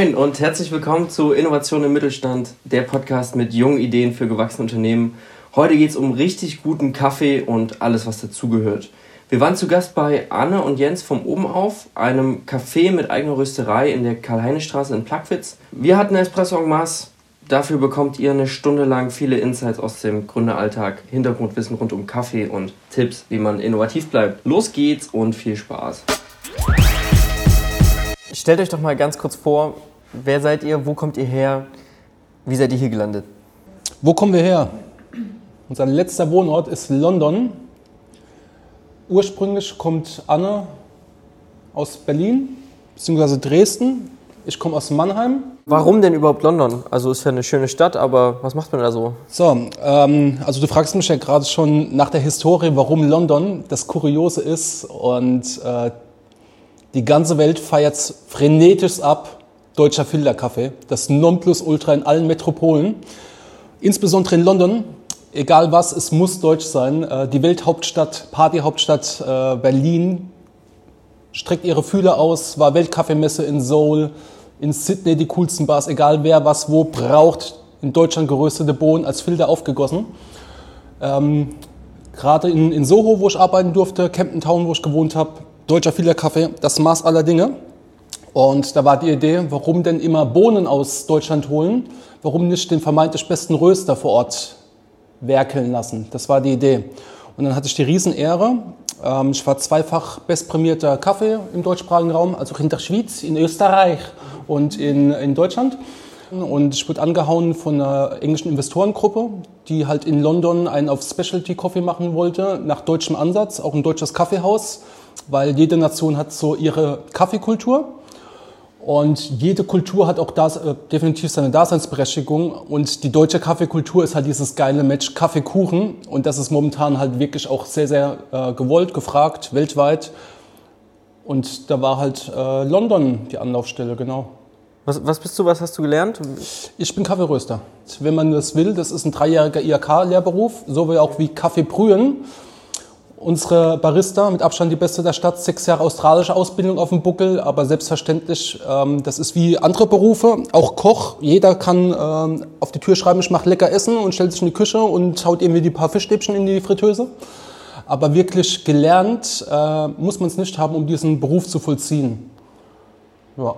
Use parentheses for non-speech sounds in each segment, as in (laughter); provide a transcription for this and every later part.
Moin und herzlich willkommen zu Innovation im Mittelstand, der Podcast mit jungen Ideen für gewachsene Unternehmen. Heute geht es um richtig guten Kaffee und alles, was dazugehört. Wir waren zu Gast bei Anne und Jens vom Oben auf, einem Café mit eigener Rösterei in der Karl-Heine-Straße in Plagwitz. Wir hatten Espresso en masse. Dafür bekommt ihr eine Stunde lang viele Insights aus dem Gründeralltag, Hintergrundwissen rund um Kaffee und Tipps, wie man innovativ bleibt. Los geht's und viel Spaß. Stellt euch doch mal ganz kurz vor, wer seid ihr, wo kommt ihr her, wie seid ihr hier gelandet? Wo kommen wir her? Unser letzter Wohnort ist London. Ursprünglich kommt Anne aus Berlin bzw. Dresden. Ich komme aus Mannheim. Warum denn überhaupt London? Also ist ja eine schöne Stadt, aber was macht man da so? So, ähm, also du fragst mich ja gerade schon nach der Historie, warum London. Das Kuriose ist und äh, die ganze Welt feiert frenetisch ab. Deutscher Filterkaffee, das Nonplusultra in allen Metropolen. Insbesondere in London, egal was, es muss deutsch sein. Äh, die Welthauptstadt, Partyhauptstadt äh, Berlin streckt ihre Fühler aus, war Weltkaffeemesse in Seoul, in Sydney die coolsten Bars, egal wer was wo braucht, in Deutschland geröstete Bohnen als Filter aufgegossen. Ähm, Gerade in, in Soho, wo ich arbeiten durfte, Camden Town, wo ich gewohnt habe, deutscher Filterkaffee, das Maß aller Dinge. Und da war die Idee, warum denn immer Bohnen aus Deutschland holen? Warum nicht den vermeintlich besten Röster vor Ort werkeln lassen? Das war die Idee. Und dann hatte ich die Riesenehre. Ähm, ich war zweifach bestprämierter Kaffee im deutschsprachigen Raum, also in der Schweiz, in Österreich und in, in Deutschland. Und ich wurde angehauen von einer englischen Investorengruppe, die halt in London einen auf Specialty Coffee machen wollte, nach deutschem Ansatz, auch ein deutsches Kaffeehaus, weil jede Nation hat so ihre Kaffeekultur. Und jede Kultur hat auch das, äh, definitiv seine Daseinsberechtigung. Und die deutsche Kaffeekultur ist halt dieses geile Match Kaffeekuchen. Und das ist momentan halt wirklich auch sehr, sehr äh, gewollt, gefragt, weltweit. Und da war halt äh, London die Anlaufstelle, genau. Was, was bist du, was hast du gelernt? Ich bin Kaffeeröster. Wenn man das will, das ist ein dreijähriger IHK-Lehrberuf, so wie auch wie Kaffee brühen. Unsere Barista, mit Abstand die beste der Stadt, sechs Jahre australische Ausbildung auf dem Buckel, aber selbstverständlich, ähm, das ist wie andere Berufe, auch Koch. Jeder kann ähm, auf die Tür schreiben, ich mache lecker Essen und stellt sich in die Küche und haut irgendwie die paar Fischstäbchen in die Fritteuse. Aber wirklich gelernt äh, muss man es nicht haben, um diesen Beruf zu vollziehen. Ja.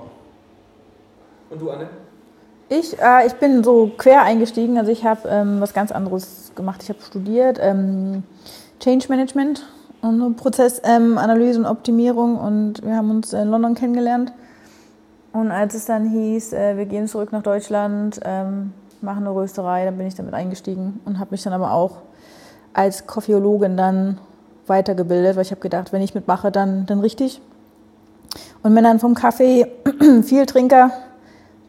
Und du, Anne? Ich, äh, ich bin so quer eingestiegen, also ich habe ähm, was ganz anderes gemacht. Ich habe studiert. Ähm, Change Management und Prozessanalyse ähm, und Optimierung und wir haben uns in London kennengelernt. Und als es dann hieß, äh, wir gehen zurück nach Deutschland, ähm, machen eine Rösterei, dann bin ich damit eingestiegen und habe mich dann aber auch als Koffeologin dann weitergebildet, weil ich habe gedacht, wenn ich mitmache, dann, dann richtig. Und bin dann vom Kaffee (clears throat) viel Trinker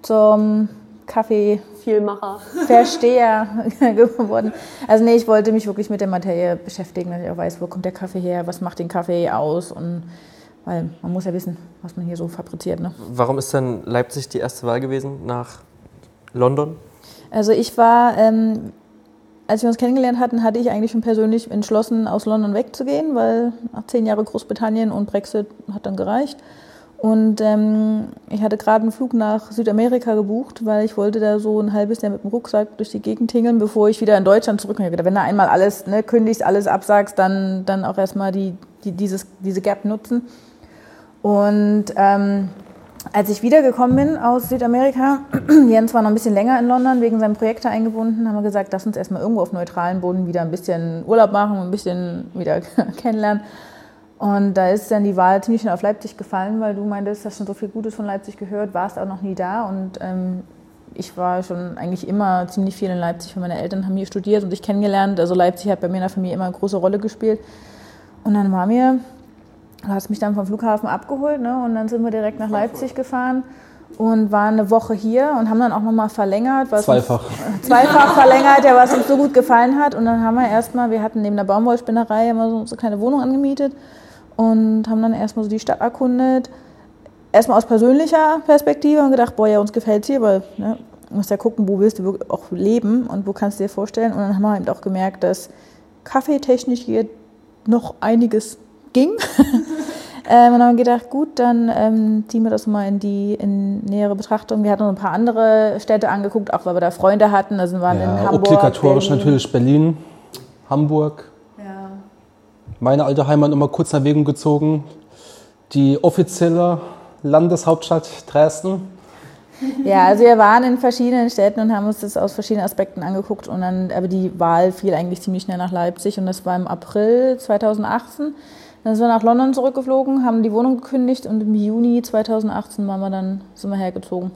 zum Kaffee Vielmacher. Versteher (laughs) geworden. Also nee, ich wollte mich wirklich mit der Materie beschäftigen, dass ich auch weiß, wo kommt der Kaffee her, was macht den Kaffee aus und weil man muss ja wissen, was man hier so fabriziert. Ne? Warum ist denn Leipzig die erste Wahl gewesen nach London? Also ich war, ähm, als wir uns kennengelernt hatten, hatte ich eigentlich schon persönlich entschlossen, aus London wegzugehen, weil nach zehn Jahren Großbritannien und Brexit hat dann gereicht. Und ähm, ich hatte gerade einen Flug nach Südamerika gebucht, weil ich wollte da so ein halbes Jahr mit dem Rucksack durch die Gegend tingeln, bevor ich wieder in Deutschland zurückkomme. Wenn du einmal alles ne, kündigst, alles absagst, dann, dann auch erstmal die, die, dieses, diese Gap nutzen. Und ähm, als ich wiedergekommen bin aus Südamerika, (clears throat) Jens war noch ein bisschen länger in London wegen seinem Projekt eingebunden, haben wir gesagt, lass uns erstmal irgendwo auf neutralen Boden wieder ein bisschen Urlaub machen und ein bisschen wieder (laughs) kennenlernen. Und da ist dann die Wahl ziemlich schnell auf Leipzig gefallen, weil du meintest, hast schon so viel Gutes von Leipzig gehört, warst auch noch nie da. Und ähm, ich war schon eigentlich immer ziemlich viel in Leipzig, weil meine Eltern haben hier studiert und dich kennengelernt. Also Leipzig hat bei mir in der Familie immer eine große Rolle gespielt. Und dann war mir, du hast mich dann vom Flughafen abgeholt ne? und dann sind wir direkt nach Leipzig gefahren und waren eine Woche hier und haben dann auch nochmal verlängert. Was zweifach. Uns, (laughs) zweifach verlängert, ja, was uns so gut gefallen hat. Und dann haben wir erstmal, wir hatten neben der Baumwollspinnerei immer so, so eine kleine Wohnung angemietet und haben dann erstmal so die Stadt erkundet. Erstmal aus persönlicher Perspektive und gedacht, boah, ja, uns gefällt hier, weil ne, du musst ja gucken, wo willst du auch leben und wo kannst du dir vorstellen. Und dann haben wir eben auch gemerkt, dass kaffeetechnisch hier noch einiges ging. (laughs) Ähm, und haben gedacht, gut, dann ähm, ziehen wir das mal in die in nähere Betrachtung. Wir hatten noch ein paar andere Städte angeguckt, auch weil wir da Freunde hatten. Also wir waren Ja, in Hamburg. obligatorisch Berlin. natürlich Berlin, Hamburg. Meine alte Heimat nochmal kurz in Erwägung gezogen. Die offizielle Landeshauptstadt Dresden. Ja, also wir waren in verschiedenen Städten und haben uns das aus verschiedenen Aspekten angeguckt. Und dann, aber die Wahl fiel eigentlich ziemlich schnell nach Leipzig und das war im April 2018. Dann sind wir nach London zurückgeflogen, haben die Wohnung gekündigt und im Juni 2018 waren wir dann, sind wir hergezogen.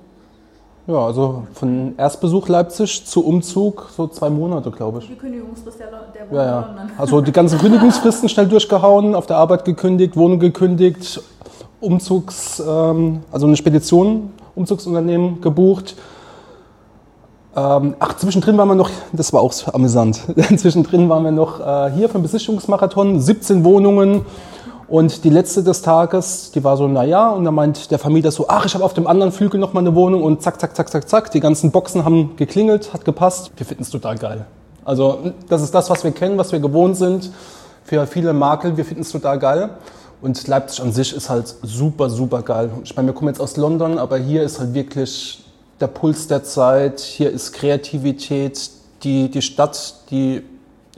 Ja, also von Erstbesuch Leipzig zu Umzug so zwei Monate, glaube ich. Die Kündigungsfrist der, der Ja, ja. Also die ganzen Kündigungsfristen schnell durchgehauen, auf der Arbeit gekündigt, Wohnung gekündigt, Umzugs, ähm, also eine Spedition, Umzugsunternehmen gebucht. Ähm, ach, zwischendrin waren wir noch, das war auch amüsant, (laughs) zwischendrin waren wir noch äh, hier für den Besichtigungsmarathon, 17 Wohnungen. Und die letzte des Tages, die war so, na ja, und dann meint der Vermieter so, ach, ich habe auf dem anderen Flügel noch mal eine Wohnung und zack, zack, zack, zack, zack. Die ganzen Boxen haben geklingelt, hat gepasst. Wir finden es total geil. Also das ist das, was wir kennen, was wir gewohnt sind. Für viele Makel, wir finden es total geil. Und Leipzig an sich ist halt super, super geil. Ich meine, wir kommen jetzt aus London, aber hier ist halt wirklich der Puls der Zeit. Hier ist Kreativität. Die, die Stadt, die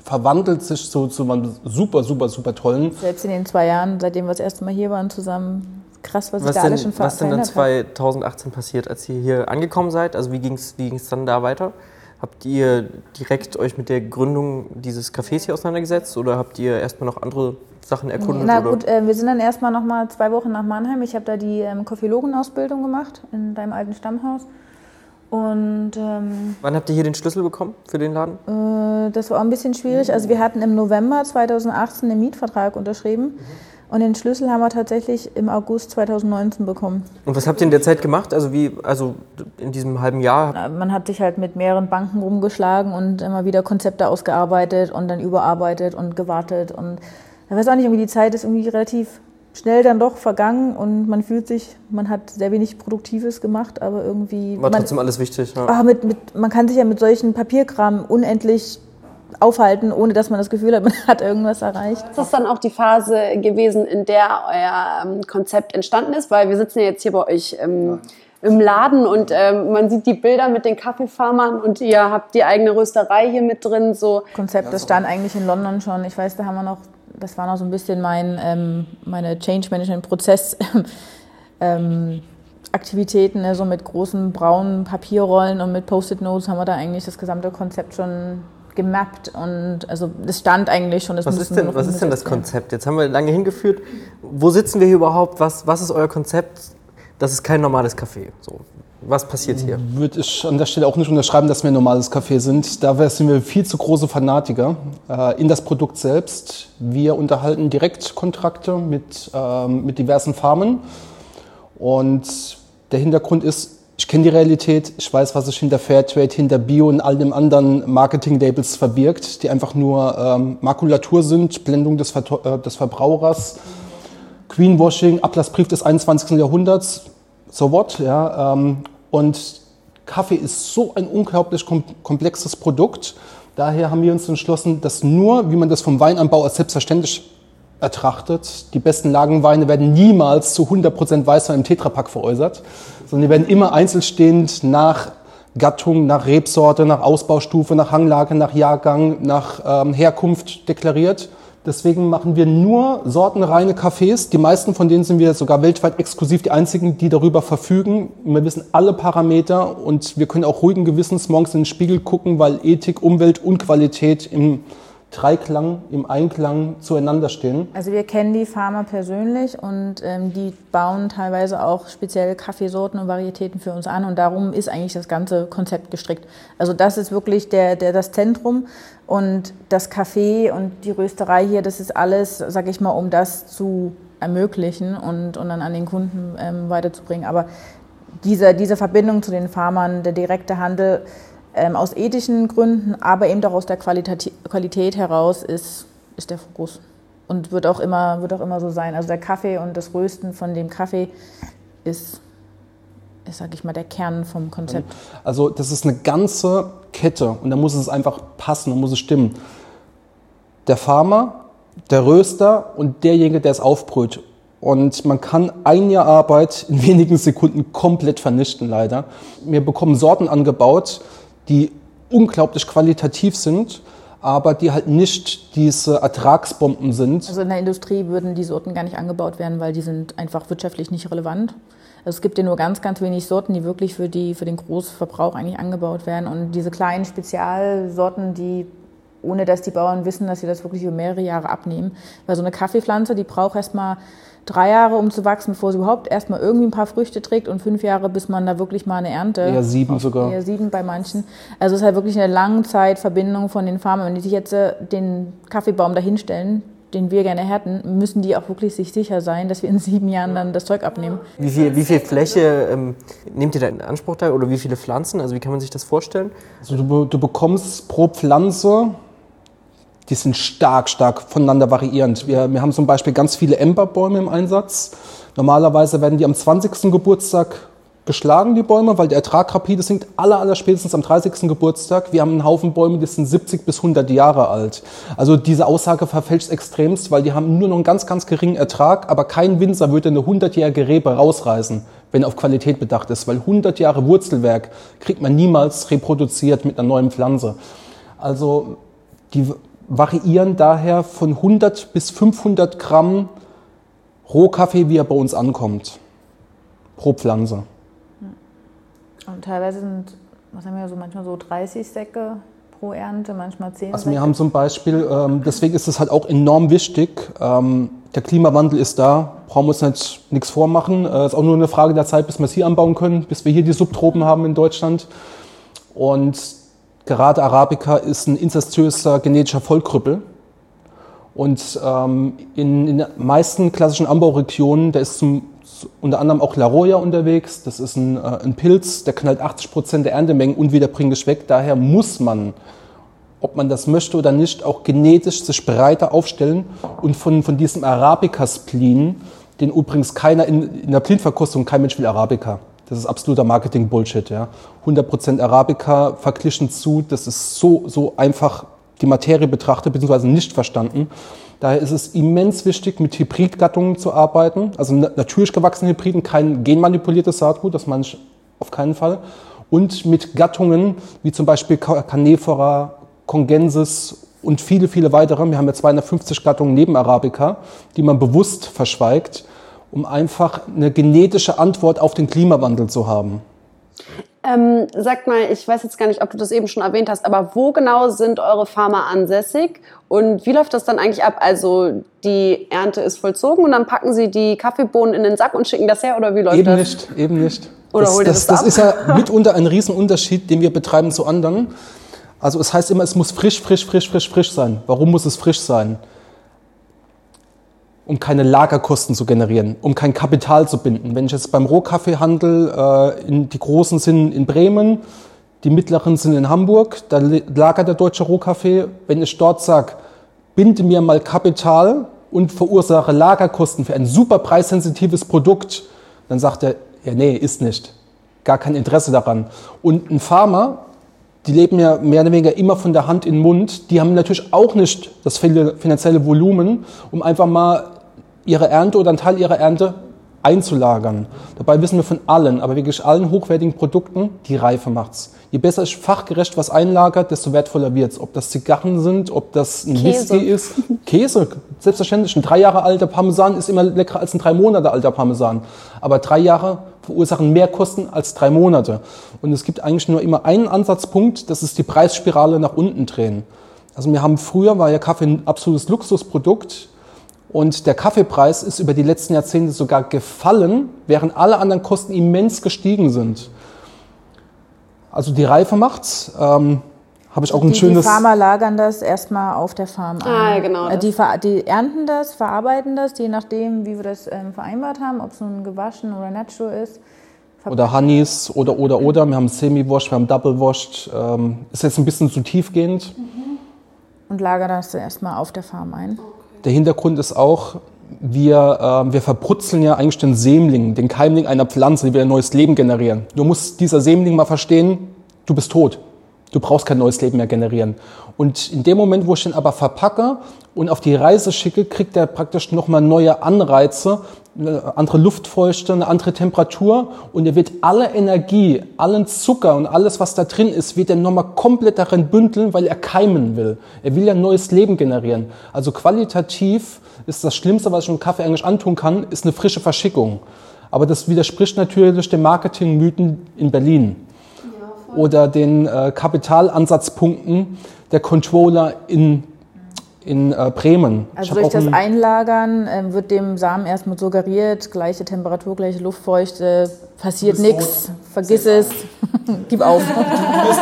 verwandelt sich so zu einem super, super, super tollen. Selbst in den zwei Jahren, seitdem wir das erste Mal hier waren zusammen, krass, was, sich Was da denn, alles schon ver was denn dann verändert hat. 2018 passiert, als ihr hier angekommen seid? Also wie ging es wie ging's dann da weiter? Habt ihr direkt euch mit der Gründung dieses Cafés hier auseinandergesetzt oder habt ihr erstmal noch andere Sachen erkundet? Na oder? gut, äh, wir sind dann erstmal noch mal zwei Wochen nach Mannheim. Ich habe da die ähm, Koffeologenausbildung gemacht in deinem alten Stammhaus. Und ähm, Wann habt ihr hier den Schlüssel bekommen für den Laden? äh, das war auch ein bisschen schwierig. Also wir hatten im November 2018 einen Mietvertrag unterschrieben. Und den Schlüssel haben wir tatsächlich im August 2019 bekommen. Und was habt ihr in der Zeit gemacht? Also wie, also in diesem halben Jahr? Man hat sich halt mit mehreren Banken rumgeschlagen und immer wieder Konzepte ausgearbeitet und dann überarbeitet und gewartet. Und ich weiß auch nicht, irgendwie die Zeit ist irgendwie relativ schnell dann doch vergangen und man fühlt sich, man hat sehr wenig Produktives gemacht, aber irgendwie. War man, trotzdem alles wichtig. Ja. ah, mit, mit, man kann sich ja mit solchen Papierkram unendlich aufhalten, ohne dass man das Gefühl hat, (laughs) man hat irgendwas erreicht. Ist das dann auch die Phase gewesen, in der euer ähm, Konzept entstanden ist? Weil wir sitzen ja jetzt hier bei euch ähm, im Laden und ähm, man sieht die Bilder mit den Kaffeefarmern und ihr habt die eigene Rösterei hier mit drin. So. Konzept, das stand eigentlich in London schon. Ich weiß, da haben wir noch, das war noch so ein bisschen mein, ähm, meine Change Management Prozess. (laughs) ähm, Aktivitäten, ne, so mit großen braunen Papierrollen und mit Post-it-Notes haben wir da eigentlich das gesamte Konzept schon gemappt und also das stand eigentlich schon. Das Was ist denn, was ist denn das. Konzept? Jetzt haben wir lange hingeführt. Wo sitzen wir hier überhaupt? Was, was ist euer Konzept? Das ist kein normales Café. So, was passiert hier? Würde ich an der Stelle auch nicht unterschreiben, dass wir ein normales Café sind. Da sind wir viel zu große Fanatiker äh, in das Produkt selbst. Wir unterhalten Direktkontrakte mit, ähm, mit diversen Farmen. Und der Hintergrund ist, ich kenne die Realität, ich weiß, was sich hinter Fairtrade, hinter Bio und all dem anderen Marketing-Labels verbirgt, die einfach nur ähm, Makulatur sind, Blendung des, Verto- äh, des Verbrauchers, Greenwashing, Ablassbrief des 21. Jahrhunderts, so what, ja. Ähm, und Kaffee ist so ein unglaublich kom komplexes Produkt. Daher haben wir uns entschlossen, dass nur, wie man das vom Weinanbau als selbstverständlich ertrachtet, die besten Lagenweine werden niemals zu 100% Weißwein im Tetrapack veräußert, sondern die werden immer einzelstehend nach Gattung, nach Rebsorte, nach Ausbaustufe, nach Hanglage, nach Jahrgang, nach ähm, Herkunft deklariert. Deswegen machen wir nur sortenreine Cafés. Die meisten von denen sind wir sogar weltweit exklusiv die einzigen, die darüber verfügen. Wir wissen alle Parameter und wir können auch ruhigen Gewissens morgens in den Spiegel gucken, weil Ethik, Umwelt und Qualität im Dreiklang, im Einklang zueinander stehen. Also wir kennen die Farmer persönlich und ähm, die bauen teilweise auch spezielle Kaffeesorten und Varietäten für uns an und darum ist eigentlich das ganze Konzept gestrickt. Also das ist wirklich der, der, das Zentrum und das Café und die Rösterei hier, das ist alles, sag ich mal, um das zu ermöglichen und, und dann an den Kunden ähm, weiterzubringen. Aber diese, diese Verbindung zu den Farmern, der direkte Handel, ähm, aus ethischen Gründen, aber eben auch aus der Qualität, Qualität heraus ist, ist der Fokus. Und wird auch, immer, wird auch immer so sein. Also der Kaffee und das Rösten von dem Kaffee ist, ist sag ich mal, der Kern vom Konzept. Also das ist eine ganze Kette und da muss es einfach passen, da muss es stimmen. Der Farmer, der Röster und derjenige, der es aufbrüht. und man kann ein Jahr Arbeit in wenigen Sekunden komplett vernichten, leider. Wir bekommen Sorten angebaut, die unglaublich qualitativ sind, aber die halt nicht diese Ertragsbomben sind. Also in der Industrie würden die Sorten gar nicht angebaut werden, weil die sind einfach wirtschaftlich nicht relevant. Also es gibt ja nur ganz, ganz wenig Sorten, die wirklich für, die, für den Großverbrauch eigentlich angebaut werden. Und diese kleinen Spezialsorten, die ohne dass die Bauern wissen, dass sie das wirklich über mehrere Jahre abnehmen. Weil so eine Kaffeepflanze, die braucht erstmal drei Jahre, um zu wachsen, bevor sie überhaupt erstmal irgendwie ein paar Früchte trägt und fünf Jahre, bis man da wirklich mal eine Ernte. Eher sieben sogar. Eher sieben bei manchen. Also es ist halt wirklich eine Langzeitverbindung von den Farmern. Wenn die sich jetzt äh, den Kaffeebaum dahinstellen, den wir gerne hätten, müssen die auch wirklich sich sicher sein, dass wir in sieben Jahren dann das Zeug abnehmen. Wie viel, wie viel Fläche ähm, nehmt ihr da in Anspruch da oder wie viele Pflanzen? Also wie kann man sich das vorstellen? Also du, du bekommst pro Pflanze die sind stark, stark voneinander variierend. Wir, wir haben zum Beispiel ganz viele Emberbäume im Einsatz. Normalerweise werden die am 20. Geburtstag geschlagen, die Bäume, weil der Ertrag rapide sinkt, aller, aller spätestens am 30. Geburtstag. Wir haben einen Haufen Bäume, die sind 70 bis 100 Jahre alt. Also diese Aussage verfälscht extremst, weil die haben nur noch einen ganz, ganz geringen Ertrag, aber kein Winzer würde eine 100-jährige Rebe rausreißen, wenn er auf Qualität bedacht ist, weil 100 Jahre Wurzelwerk kriegt man niemals reproduziert mit einer neuen Pflanze. Also die variieren daher von 100 bis 500 Gramm Rohkaffee, wie er bei uns ankommt, pro Pflanze. Und teilweise sind, was haben wir so, manchmal so 30 Säcke pro Ernte, manchmal 10 Also wir haben zum Beispiel, ähm, deswegen ist es halt auch enorm wichtig, ähm, der Klimawandel ist da, brauchen wir uns nicht nichts vormachen. Es äh, ist auch nur eine Frage der Zeit, bis wir es hier anbauen können, bis wir hier die Subtropen haben in Deutschland. Und Gerade Arabica ist ein inzestiöser genetischer Vollkrüppel. Und ähm, in, in den meisten klassischen Anbauregionen, da ist zum, unter anderem auch La Roya unterwegs. Das ist ein, äh, ein Pilz, der knallt 80 Prozent der Erntemengen unwiederbringlich weg. Daher muss man, ob man das möchte oder nicht, auch genetisch sich breiter aufstellen und von, von diesem Arabica-Splin, den übrigens keiner in, in der Blindverkostung, kein Mensch will Arabica. Das ist absoluter Marketing-Bullshit. Ja. 100% Arabica verglichen zu, das ist so, so einfach die Materie betrachtet, beziehungsweise nicht verstanden. Daher ist es immens wichtig, mit Hybridgattungen zu arbeiten. Also natürlich gewachsene Hybriden, kein genmanipuliertes Saatgut, das meine ich auf keinen Fall. Und mit Gattungen wie zum Beispiel Canephora, Congensis und viele, viele weitere. Wir haben ja 250 Gattungen neben Arabica, die man bewusst verschweigt um einfach eine genetische Antwort auf den Klimawandel zu haben. Ähm, sag mal, ich weiß jetzt gar nicht, ob du das eben schon erwähnt hast, aber wo genau sind eure Farmer ansässig und wie läuft das dann eigentlich ab? Also die Ernte ist vollzogen und dann packen sie die Kaffeebohnen in den Sack und schicken das her oder wie läuft eben das? Eben nicht, eben nicht. Oder das, holt das, das, das ist ja (laughs) mitunter ein Riesenunterschied, den wir betreiben zu anderen. Also es heißt immer, es muss frisch, frisch, frisch, frisch, frisch sein. Warum muss es frisch sein? Um keine Lagerkosten zu generieren, um kein Kapital zu binden. Wenn ich jetzt beim Rohkaffeehandel, äh, in, die großen sind in Bremen, die mittleren sind in Hamburg, da lagert der deutsche Rohkaffee. Wenn ich dort sage, binde mir mal Kapital und verursache Lagerkosten für ein super preissensitives Produkt, dann sagt er, ja nee, ist nicht. Gar kein Interesse daran. Und ein Farmer, die leben ja mehr oder weniger immer von der Hand in den Mund, die haben natürlich auch nicht das finanzielle Volumen, um einfach mal ihre Ernte oder einen Teil ihrer Ernte einzulagern. Dabei wissen wir von allen, aber wirklich allen hochwertigen Produkten, die Reife macht's. Je besser ich fachgerecht was einlagert, desto wertvoller wird's. Ob das Zigarren sind, ob das ein Käse. Whisky ist. Käse, selbstverständlich. Ein drei Jahre alter Parmesan ist immer leckerer als ein drei Monate alter Parmesan. Aber drei Jahre verursachen mehr Kosten als drei Monate. Und es gibt eigentlich nur immer einen Ansatzpunkt, das ist die Preisspirale nach unten drehen. Also wir haben früher, war ja Kaffee ein absolutes Luxusprodukt, und der Kaffeepreis ist über die letzten Jahrzehnte sogar gefallen, während alle anderen Kosten immens gestiegen sind. Also die Reife macht's. Ähm, habe ich auch ein die, schönes. Die Farmer lagern das erstmal auf der Farm an. Ah, genau. Äh, die, die, ernten das, verarbeiten das, je nachdem, wie wir das ähm, vereinbart haben, ob es nun gewaschen oder natural ist. Oder Honeys oder oder oder. Wir haben Semi-Washed, wir haben Double-Washed. Ähm, ist jetzt ein bisschen zu tiefgehend. Mhm. Und lagern das erstmal auf der Farm ein. Der Hintergrund ist auch, wir, äh, wir verbrutzeln ja eigentlich den Sämling, den Keimling einer Pflanze, die wir ein neues Leben generieren. Du musst dieser Sämling mal verstehen, du bist tot. Du brauchst kein neues Leben mehr generieren. Und in dem Moment, wo ich den aber verpacke und auf die Reise schicke, kriegt er praktisch nochmal neue Anreize, eine andere Luftfeuchte, eine andere Temperatur und er wird alle Energie, allen Zucker und alles, was da drin ist, wird er nochmal komplett darin bündeln, weil er keimen will. Er will ja neues Leben generieren. Also qualitativ ist das Schlimmste, was ich einem Kaffee eigentlich antun kann, ist eine frische Verschickung. Aber das widerspricht natürlich den Marketingmythen in Berlin oder den äh, Kapitalansatzpunkten der Controller in in äh, Bremen. Also durch das Einlagern äh, wird dem Samen erstmal suggeriert, gleiche Temperatur, gleiche Luftfeuchte, passiert nichts, vergiss es, (laughs) gib auf. (laughs)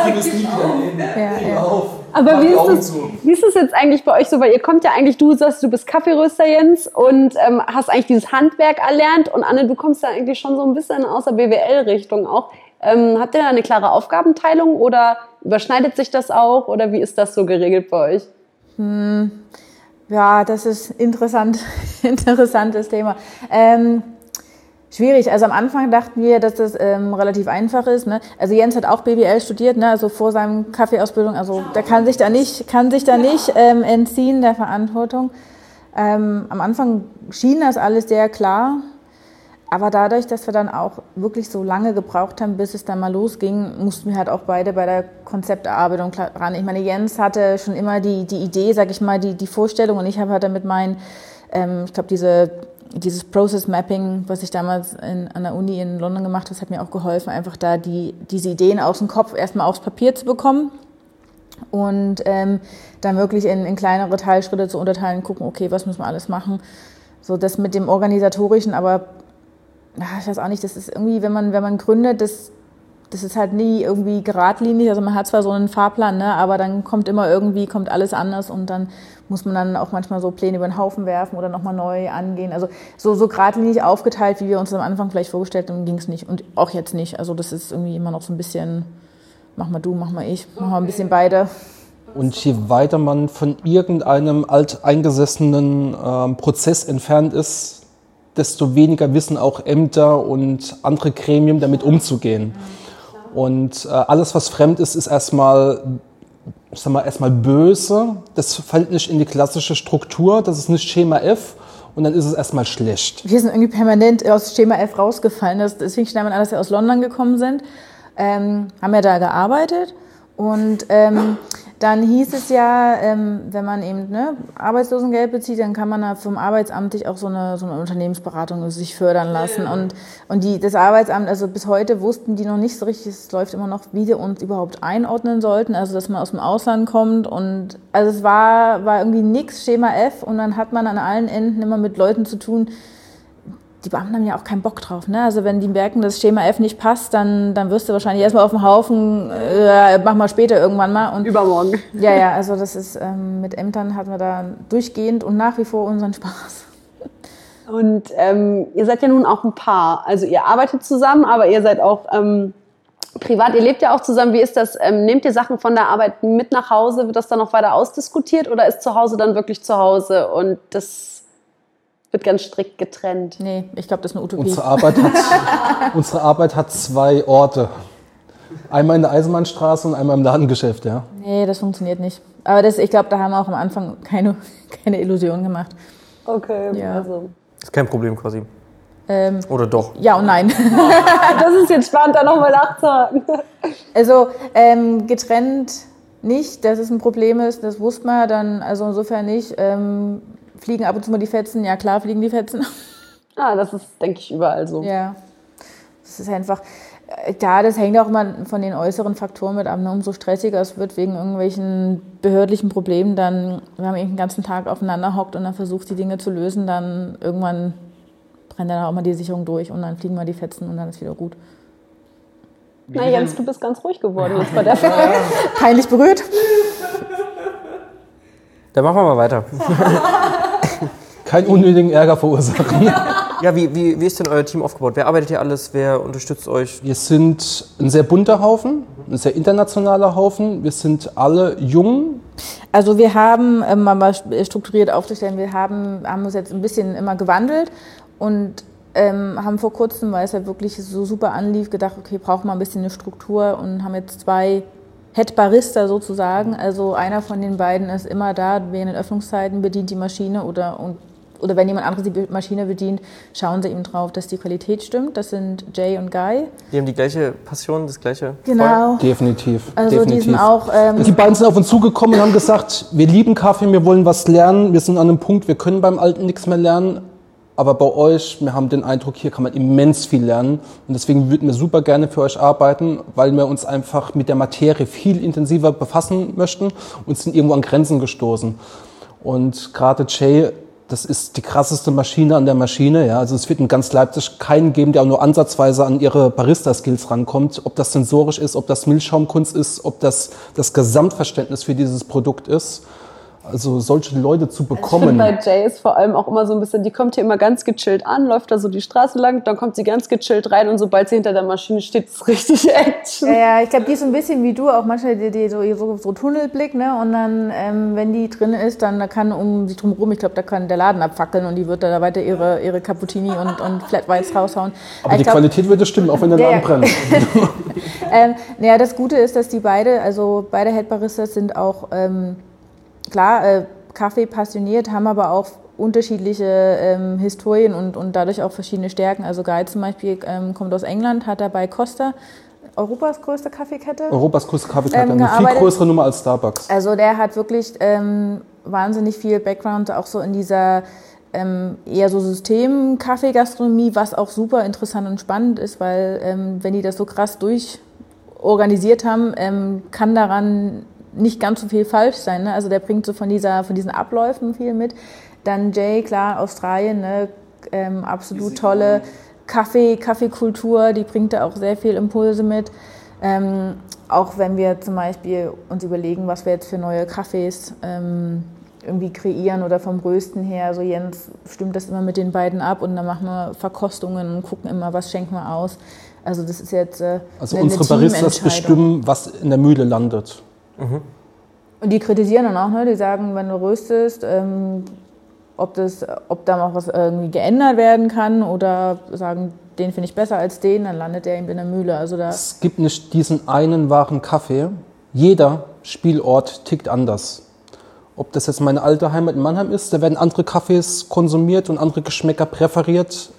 Du wirst nie wieder ja, gib ja. auf. Aber wie ist, das, wie ist das jetzt eigentlich bei euch so? Weil ihr kommt ja eigentlich, du sagst, du bist Kaffeeröster Jens und ähm, hast eigentlich dieses Handwerk erlernt und Anne, du kommst ja eigentlich schon so ein bisschen aus der BWL-Richtung auch. Ähm, habt ihr da eine klare Aufgabenteilung oder überschneidet sich das auch oder wie ist das so geregelt bei euch? Hm, ja, das ist interessant, (laughs) interessantes Thema. Ähm, schwierig. Also am Anfang dachten wir, dass das ähm, relativ einfach ist. Ne? Also Jens hat auch BWL studiert, ne? also vor seinem Kaffeeausbildung. Also der kann sich da nicht, kann sich da nicht ähm, entziehen der Verantwortung. Ähm, am Anfang schien das alles sehr klar. Aber dadurch, dass wir dann auch wirklich so lange gebraucht haben, bis es dann mal losging, mussten wir halt auch beide bei der Konzepterarbeitung ran. Ich meine, Jens hatte schon immer die, die Idee, sag ich mal, die, die Vorstellung und ich habe halt damit meinen, ähm, ich glaube, diese, dieses Process Mapping, was ich damals in, an der Uni in London gemacht habe, das hat mir auch geholfen, einfach da die, diese Ideen aus dem Kopf erstmal aufs Papier zu bekommen und ähm, dann wirklich in, in kleinere Teilschritte zu unterteilen, gucken, okay, was müssen wir alles machen. So das mit dem Organisatorischen, aber ich weiß auch nicht, das ist irgendwie, wenn man, wenn man gründet, das, das ist halt nie irgendwie geradlinig. Also man hat zwar so einen Fahrplan, ne, aber dann kommt immer irgendwie, kommt alles anders und dann muss man dann auch manchmal so Pläne über den Haufen werfen oder nochmal neu angehen. Also so, so geradlinig aufgeteilt, wie wir uns am Anfang vielleicht vorgestellt haben, ging es nicht. Und auch jetzt nicht. Also das ist irgendwie immer noch so ein bisschen, mach mal du, mach mal ich, mach mal ein bisschen beide. Und je weiter man von irgendeinem alteingesessenen äh, Prozess entfernt ist, desto weniger wissen auch Ämter und andere Gremien damit umzugehen. Und äh, alles, was fremd ist, ist erstmal, sag mal, erstmal böse. Das fällt nicht in die klassische Struktur. Das ist nicht Schema F. Und dann ist es erstmal schlecht. Wir sind irgendwie permanent aus Schema F rausgefallen. Das, deswegen schnell an, dass wir aus London gekommen sind. Ähm, haben ja da gearbeitet. Und ähm, dann hieß es ja, ähm, wenn man eben ne, Arbeitslosengeld bezieht, dann kann man da vom Arbeitsamt sich auch so eine, so eine Unternehmensberatung sich fördern lassen. Und, und die, das Arbeitsamt, also bis heute wussten die noch nicht so richtig, es läuft immer noch, wie wir uns überhaupt einordnen sollten. Also dass man aus dem Ausland kommt. Und also es war, war irgendwie nix Schema F und dann hat man an allen Enden immer mit Leuten zu tun, die Beamten haben ja auch keinen Bock drauf. Ne? Also wenn die merken, dass Schema F nicht passt, dann, dann wirst du wahrscheinlich erstmal auf dem Haufen, äh, mach mal später irgendwann mal. Und, Übermorgen. (laughs) Ja, ja, also das ist, ähm, mit Ämtern hatten wir da durchgehend und nach wie vor unseren Spaß. Und ähm, ihr seid ja nun auch ein Paar. Also ihr arbeitet zusammen, aber ihr seid auch ähm, privat, ihr lebt ja auch zusammen. Wie ist das? Ähm, nehmt ihr Sachen von der Arbeit mit nach Hause? Wird das dann noch weiter ausdiskutiert oder ist zu Hause dann wirklich zu Hause und das wird ganz strikt getrennt. Nee, ich glaube, das ist eine Utopie. Unsere Arbeit, hat, (laughs) unsere Arbeit hat zwei Orte. Einmal in der Eisenbahnstraße und einmal im Ladengeschäft, ja. Nee, das funktioniert nicht. Aber das, ich glaube, da haben wir auch am Anfang keine, (laughs) keine Illusion gemacht. Okay, ja. also. Ist kein Problem quasi. Ähm, Oder doch? Ja und nein. (laughs) das ist jetzt spannend, da nochmal nachzuhaken. Also ähm, getrennt nicht, dass es ein Problem ist, das wusste man dann, also insofern nicht. Ähm, Fliegen ab und zu mal die Fetzen? Ja, klar fliegen die Fetzen. (laughs) Ah, das ist, denke ich, überall so. Ja. Das ist einfach, ja, äh, das hängt auch immer von den äußeren Faktoren mit ab. Ne? Umso stressiger es wird wegen irgendwelchen behördlichen Problemen, dann, wenn man den ganzen Tag aufeinander hockt und dann versucht, die Dinge zu lösen, dann irgendwann brennt dann auch mal die Sicherung durch und dann fliegen mal die Fetzen und dann ist wieder gut. Na Jens, du bist ganz ruhig geworden (laughs) jetzt bei der (laughs) Peinlich berührt. Dann machen wir mal weiter. Keinen unnötigen Ärger verursachen. (laughs) Ja, wie, wie, wie ist denn euer Team aufgebaut? Wer arbeitet hier alles? Wer unterstützt euch? Wir sind ein sehr bunter Haufen, ein sehr internationaler Haufen. Wir sind alle jung. Also wir haben, um mal strukturiert aufzustellen, wir haben, haben uns jetzt ein bisschen immer gewandelt und ähm, haben vor kurzem, weil es ja wirklich so super anlief, gedacht, okay, brauchen wir ein bisschen eine Struktur und haben jetzt zwei Head Barista sozusagen. Also einer von den beiden ist immer da während den Öffnungszeiten, bedient die Maschine oder und oder wenn jemand anderes die Maschine bedient, schauen sie eben drauf, dass die Qualität stimmt. Das sind Jay und Guy. Die haben die gleiche Passion, das gleiche Genau. Feuer. Definitiv. Also definitiv. die sind auch. Ähm, Die beiden sind auf uns zugekommen und haben gesagt, wir lieben Kaffee, wir wollen was lernen, wir sind an einem Punkt, wir können beim Alten nichts mehr lernen, aber bei euch, wir haben den Eindruck, hier kann man immens viel lernen und deswegen würden wir super gerne für euch arbeiten, weil wir uns einfach mit der Materie viel intensiver befassen möchten und sind irgendwo an Grenzen gestoßen. Und gerade Jay, das ist die krasseste Maschine an der Maschine. Ja. Also es wird in ganz Leipzig keinen geben, der auch nur ansatzweise an ihre Barista-Skills rankommt. Ob das sensorisch ist, ob das Milchschaumkunst ist, ob das das Gesamtverständnis für dieses Produkt ist. Also solche Leute zu Ich finde bekommen. bei Jay ist vor allem auch immer so ein bisschen, die kommt hier immer ganz gechillt an, läuft da so die Straße lang, dann kommt sie ganz gechillt rein und sobald sie hinter der Maschine steht, ist (laughs) richtig Action. Ja, ja, ich glaube, die ist so ein bisschen wie du, auch manchmal die, die so, so, so Tunnelblick, ne? Und dann, ähm, wenn die drin ist, dann da kann um sie drum rum, ich glaube, da kann der Laden abfackeln und die wird da weiter ihre, ihre Cappuccini und, und Flat Whites raushauen. Aber ich die glaub, Qualität würde stimmen, auch wenn der Laden ja. brennt. (laughs) Ähm, naja, das Gute ist, dass die beide, also beide Headbaristas sind auch, ähm, klar, äh, Kaffee passioniert, haben aber auch unterschiedliche ähm, Historien und, und dadurch auch verschiedene Stärken. Also Guy zum Beispiel ähm, kommt aus England, hat er bei Costa, Europas größte Kaffeekette. Europas größte Kaffeekette, Ähm, eine viel größere Nummer als Starbucks. Also der hat wirklich ähm, wahnsinnig viel Background, auch so in dieser ähm, eher so System-Kaffeegastronomie, was auch super interessant und spannend ist, weil ähm, wenn die das so krass durchorganisiert haben, ähm, kann daran nicht ganz so viel falsch sein. Ne? Also der bringt so von, dieser, von diesen Abläufen viel mit. Dann Jay, klar, Australien, ne? ähm, absolut tolle Kaffee, Kaffeekultur, die bringt da auch sehr viel Impulse mit. Ähm, auch wenn wir zum Beispiel uns überlegen, was wir jetzt für neue Kaffees ähm, irgendwie kreieren oder vom Rösten her. So Jens stimmt das immer mit den beiden ab und dann machen wir Verkostungen und gucken immer, was schenken wir aus. Also das ist jetzt äh, Also eine, unsere eine Baristas bestimmen, was in der Mühle landet. Und die kritisieren dann auch, ne? die sagen, wenn du röstest, ähm, ob, das, ob da noch was irgendwie geändert werden kann oder sagen, den finde ich besser als den, dann landet der eben in der Mühle. Also da Es gibt nicht diesen einen wahren Kaffee. Jeder Spielort tickt anders. Ob das jetzt meine alte Heimat in Mannheim ist, da werden andere Kaffees konsumiert und andere Geschmäcker präferiert.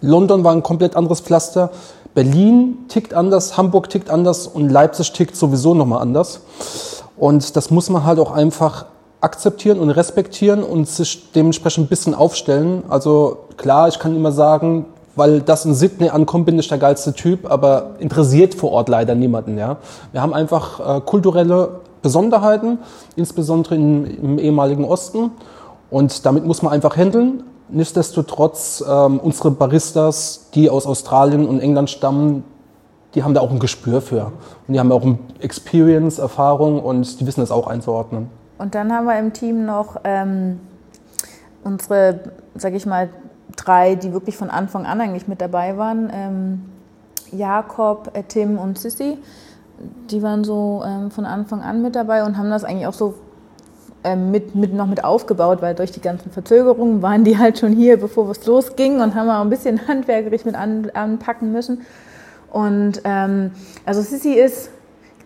London war ein komplett anderes Pflaster. Berlin tickt anders, Hamburg tickt anders und Leipzig tickt sowieso nochmal anders. Und das muss man halt auch einfach akzeptieren und respektieren und sich dementsprechend ein bisschen aufstellen. Also klar, ich kann immer sagen, weil das in Sydney ankommt, bin ich der geilste Typ, aber interessiert vor Ort leider niemanden. Ja? Wir haben einfach äh, kulturelle Besonderheiten, insbesondere im, im ehemaligen Osten. Und damit muss man einfach handeln. Nichtsdestotrotz, ähm, unsere Baristas, die aus Australien und England stammen, die haben da auch ein Gespür für. Und die haben auch ein Experience, Erfahrung und die wissen das auch einzuordnen. Und dann haben wir im Team noch ähm, unsere, sag ich mal, drei, die wirklich von Anfang an eigentlich mit dabei waren. Ähm, Jakob, äh, Tim und Sissy. Die waren so ähm, von Anfang an mit dabei und haben das eigentlich auch so mit, mit, noch mit aufgebaut, weil durch die ganzen Verzögerungen waren die halt schon hier, bevor es losging und haben auch ein bisschen (laughs) handwerklich mit an, anpacken müssen. Und ähm, also Sissy ist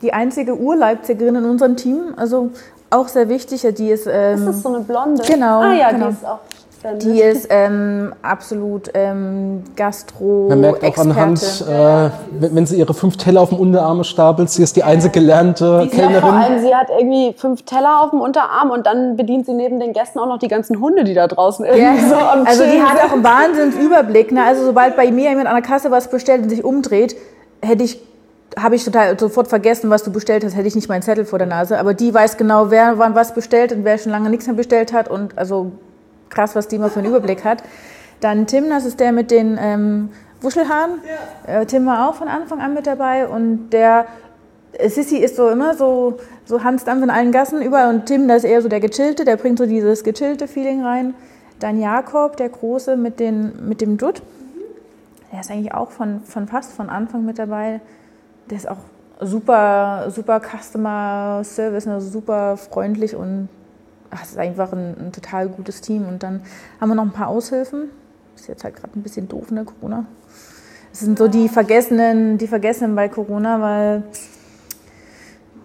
die einzige Urleipzigerin in unserem Team, also auch sehr wichtig. Die ist, ähm, Ist das so eine Blonde? Genau, Ah ja, genau. die ist auch nett. die ist ähm, absolut ähm, Gastro. Man merkt auch anhand, äh, wenn, wenn sie ihre fünf Teller auf dem Unterarm stapelt, sie ist die einzige gelernte Ja, vor Kellnerin. allem, sie hat irgendwie fünf Teller auf dem Unterarm und dann bedient sie neben den Gästen auch noch die ganzen Hunde, die da draußen irgendwie so am also die hat auch einen Wahnsinnsüberblick. Ne? Also sobald bei mir jemand an der Kasse was bestellt und sich umdreht, hätte ich habe ich total sofort vergessen, was du bestellt hast, hätte ich nicht meinen Zettel vor der Nase. Aber die weiß genau, wer wann was bestellt und wer schon lange nichts mehr bestellt hat. Und also krass, was die mal für einen Überblick hat. Dann Tim, das ist der mit den ähm, Wuschelhaaren. Äh, Tim war auch von Anfang an mit dabei und der äh, Sissi ist so immer so, so Hans Dampf in allen Gassen überall und Tim, das ist eher so der Gechillte, der bringt so dieses gechillte Feeling rein. Dann Jakob, der Große mit, den, mit dem Dutt. Der ist eigentlich auch von, von fast von Anfang mit dabei. Der ist auch super, super Customer Service, also super freundlich und ach, es ist einfach ein, ein total gutes Team. Und dann haben wir noch ein paar Aushilfen. Ist jetzt halt gerade ein bisschen doof, ne, Corona. Es sind so die Vergessenen, die Vergessenen bei Corona, weil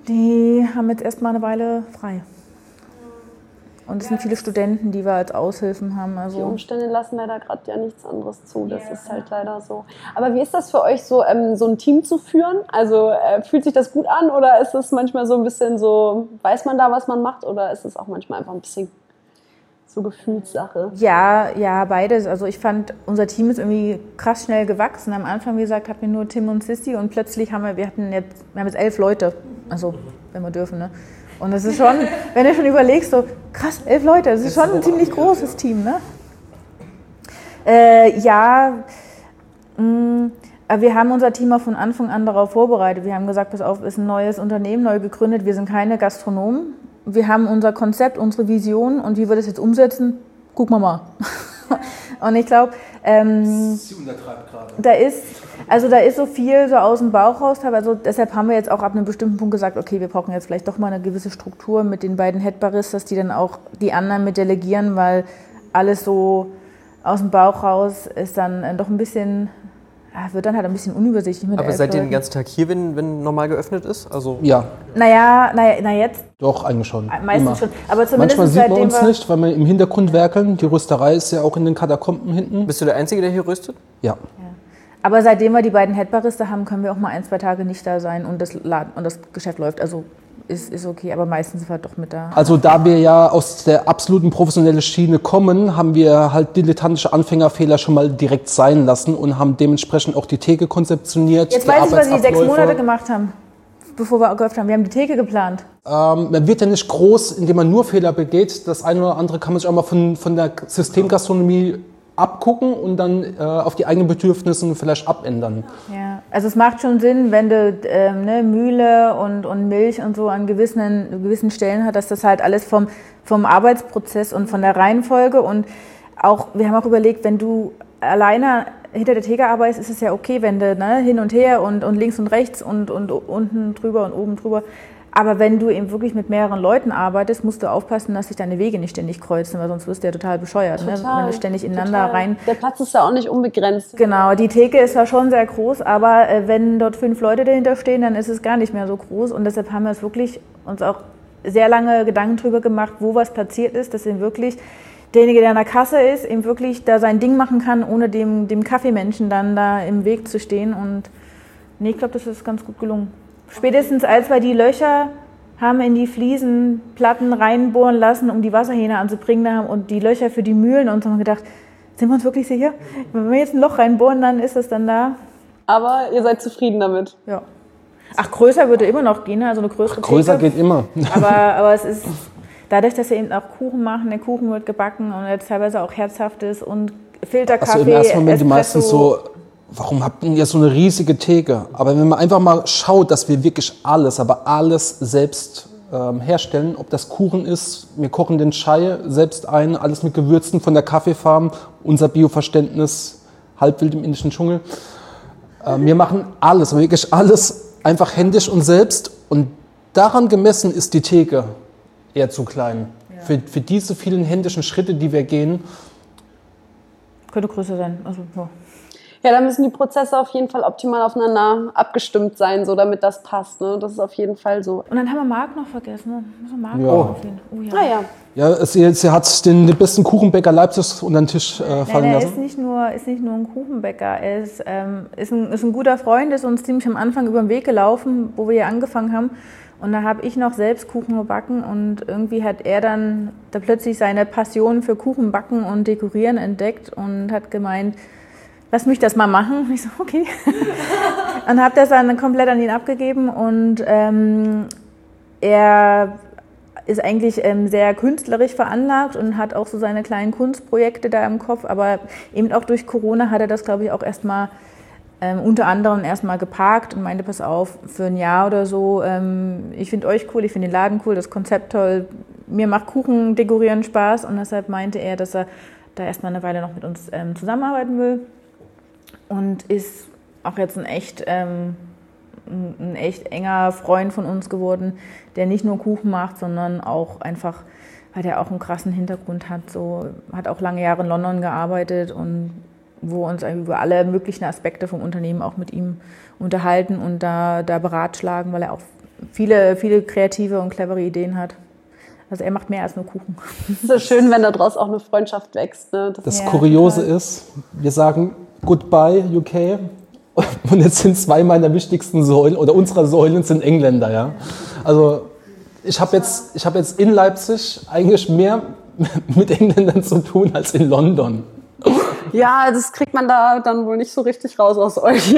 die haben jetzt erstmal eine Weile frei. Und es sind viele Studenten, die wir als Aushilfen haben. Die Also Umstände lassen leider gerade ja nichts anderes zu. Das ist halt leider so. Aber wie ist das für euch, so, ähm, so ein Team zu führen? Also äh, fühlt sich das gut an oder ist es manchmal so ein bisschen so, weiß man da, was man macht oder ist es auch manchmal einfach ein bisschen so Gefühlssache? ja, ja, beides. Also ich fand, unser Team ist irgendwie krass schnell gewachsen. Am Anfang, wie gesagt, hatten wir nur Tim und Sissy und plötzlich haben wir, wir hatten jetzt, wir haben jetzt elf Leute. Also, wenn wir dürfen, ne? Und das ist schon, wenn du schon überlegst, so krass, elf Leute, das ist schon ein ziemlich großes Team, ne? Äh, ja, mh, aber wir haben unser Team auch von Anfang an darauf vorbereitet. Wir haben gesagt, pass auf, ist ein neues Unternehmen, neu gegründet. Wir sind keine Gastronomen. Wir haben unser Konzept, unsere Vision und wie wir das jetzt umsetzen, gucken wir mal. (laughs) und ich glaube, ähm, da ist, also da ist so viel so aus dem Bauch raus. Also deshalb haben wir jetzt auch ab einem bestimmten Punkt gesagt, okay, wir brauchen jetzt vielleicht doch mal eine gewisse Struktur mit den beiden Headbaristas, die dann auch die anderen mit delegieren, weil alles so aus dem Bauch raus ist dann äh, doch ein bisschen, ja, wird dann halt ein bisschen unübersichtlich mit Aber seid ihr den ganzen Tag hier, wenn, wenn normal geöffnet ist? Also Ja, Naja, naja, na jetzt doch, eigentlich schon. meistens Immer. schon. Aber zumindest Manchmal sieht man uns nicht, weil wir im Hintergrund werkeln. Die Rösterei ist ja auch in den Katakomben hinten. bist du der Einzige, der hier röstet? Ja. Aber seitdem wir die beiden Headbarista haben, können wir auch mal ein, zwei Tage nicht da sein und das, Laden, und das Geschäft läuft. Also ist, ist okay, aber meistens sind wir doch mit da. Also da wir ja aus der absoluten professionellen Schiene kommen, haben wir halt dilettantische Anfängerfehler schon mal direkt sein lassen und haben dementsprechend auch die Theke konzeptioniert. Jetzt weiß ich, was Sie sechs. Monate gemacht haben, bevor wir geöffnet haben. Wir haben die Theke geplant. Ähm, man wird ja nicht groß, indem man nur Fehler begeht. Das eine oder andere kann man sich auch mal von, von der Systemgastronomie abgucken und dann äh, auf die eigenen Bedürfnisse vielleicht abändern. Ja, also es macht schon Sinn, wenn du ähm, ne, Mühle und, und Milch und so an gewissen, gewissen Stellen hat, dass das halt alles vom, vom Arbeitsprozess und von der Reihenfolge und auch, wir haben auch überlegt, wenn du alleine hinter der Theke arbeitest, ist es ja okay, wenn du ne, hin und her und, und links und rechts und, und unten drüber und oben drüber. Aber wenn du eben wirklich mit mehreren Leuten arbeitest, musst du aufpassen, dass sich deine Wege nicht ständig kreuzen, weil sonst wirst du ja total bescheuert, ne? wenn du ständig ineinander total. rein Der Platz ist ja auch nicht unbegrenzt. Genau, die Theke ist ja schon sehr groß, aber äh, wenn dort fünf Leute dahinter stehen, dann ist es gar nicht mehr so groß. Und deshalb haben wir es wirklich uns auch sehr lange Gedanken drüber gemacht, wo was platziert ist, dass eben wirklich derjenige, der an der Kasse ist, eben wirklich da sein Ding machen kann, ohne dem, dem Kaffeemenschen dann da im Weg zu stehen. Und nee, ich glaube, das ist ganz gut gelungen. Spätestens als wir die Löcher haben in die Fliesenplatten reinbohren lassen, um die Wasserhähne anzubringen haben und die Löcher für die Mühlen und so haben wir gedacht, sind wir uns wirklich sicher? Wenn wir jetzt ein Loch reinbohren, dann ist es dann da. Aber ihr seid zufrieden damit. Ja. Ach, größer würde immer noch gehen, ne? also eine größere Größer Theke. geht immer. (laughs) Aber, aber es ist dadurch, dass wir eben auch Kuchen machen, der Kuchen wird gebacken und jetzt teilweise auch herzhaftes und Filterkaffee, Also im ersten Moment Espresso. so, warum habt ihr so eine riesige Theke? Aber wenn man einfach mal schaut, dass wir wirklich alles, aber alles selbst ähm, herstellen, ob das Kuchen ist, wir kochen den Chai selbst ein, alles mit Gewürzen von der Kaffeefarm, unser Bioverständnis, halbwild im indischen Dschungel. Ähm, wir machen alles, aber wirklich alles einfach händisch und selbst und daran gemessen ist die Theke eher zu klein. Für, für diese vielen händischen Schritte, die wir gehen, Könnte größer sein. Also, ja. Ja, da müssen die Prozesse auf jeden Fall optimal aufeinander abgestimmt sein, so damit das passt. Ne? Das ist auf jeden Fall so. Und dann haben wir Marc noch vergessen. Ne? Müssen wir Marc Ja. noch aufnehmen. Oh, ja. Naja, Ja, sie, sie hat den, den besten Kuchenbäcker Leipzigs unter den Tisch äh, Nein, fallen er lassen. ist nicht nur, ist nicht nur ein Kuchenbäcker, er ist, ähm, ist, ein, ist ein guter Freund, ist uns ziemlich am Anfang über den Weg gelaufen, wo wir hier angefangen haben. Und da habe ich noch selbst Kuchen gebacken und irgendwie hat er dann da plötzlich seine Passion für Kuchenbacken und Dekorieren entdeckt und hat gemeint, lass mich das mal machen. Und ich so, okay. (laughs) und habe das dann komplett an ihn abgegeben und ähm, er ist eigentlich ähm, sehr künstlerisch veranlagt und hat auch so seine kleinen Kunstprojekte da im Kopf, aber eben auch durch Corona hat er das, glaube ich, auch erstmal ähm, unter anderem erstmal geparkt und meinte, pass auf, für ein Jahr oder so, ähm, ich finde euch cool, ich finde den Laden cool, das Konzept toll, mir macht Kuchen dekorieren Spaß und deshalb meinte er, dass er da erstmal eine Weile noch mit uns ähm, zusammenarbeiten will und ist auch jetzt ein echt ähm, ein echt enger Freund von uns geworden, der nicht nur Kuchen macht, sondern auch einfach, weil der auch einen krassen Hintergrund hat. So hat auch lange Jahre in London gearbeitet und wo uns über alle möglichen Aspekte vom Unternehmen auch mit ihm unterhalten und da, da beratschlagen, weil er auch viele, viele kreative und clevere Ideen hat. Also er macht mehr als nur Kuchen. Es ist so schön, wenn daraus auch eine Freundschaft wächst. Ne? Das, das Kuriose total. ist, wir sagen Goodbye UK (laughs) und jetzt sind zwei meiner wichtigsten Säulen oder unserer Säulen sind Engländer. Ja? Also ich habe jetzt, hab jetzt in Leipzig eigentlich mehr (laughs) mit Engländern zu tun als in London. Ja, das kriegt man da dann wohl nicht so richtig raus aus euch.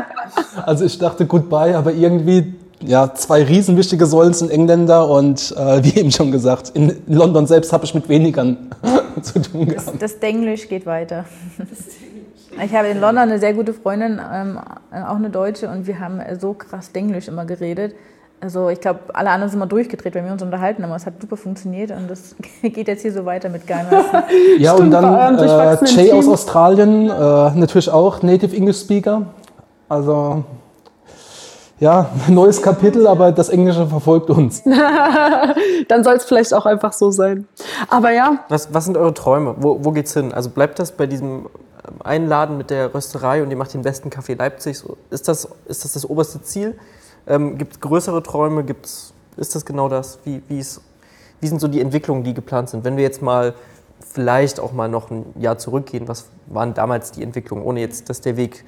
(laughs) also ich dachte Goodbye, aber irgendwie ja, zwei riesenwichtige Säulen sind Engländer und äh, wie eben schon gesagt, in London selbst habe ich mit wenigern zu tun gehabt. Das, das Denglisch geht weiter. Ich habe in London eine sehr gute Freundin, ähm, auch eine Deutsche, und wir haben so krass Denglisch immer geredet. Also ich glaube, alle anderen sind mal durchgedreht, wenn wir uns unterhalten, aber es hat super funktioniert und das (laughs) geht jetzt hier so weiter mit Garnas. (laughs) ja, Stimmt, und dann äh, Jay aus Australien, äh, natürlich auch Native English Speaker. Also ja, (laughs) neues Kapitel, aber das Englische verfolgt uns. Dann soll es vielleicht auch einfach so sein. Aber ja. Was, was sind eure Träume? Wo, wo geht's hin? Also bleibt das bei diesem Einladen mit der Rösterei und ihr macht den besten Kaffee Leipzigs? Ist das ist das, das oberste Ziel? Ähm, Gibt es größere Träume? Gibt's, ist das genau das? Wie, wie, ist, wie sind so die Entwicklungen, die geplant sind? Wenn wir jetzt mal vielleicht auch mal noch ein Jahr zurückgehen, was waren damals die Entwicklungen, ohne jetzt, dass der Weg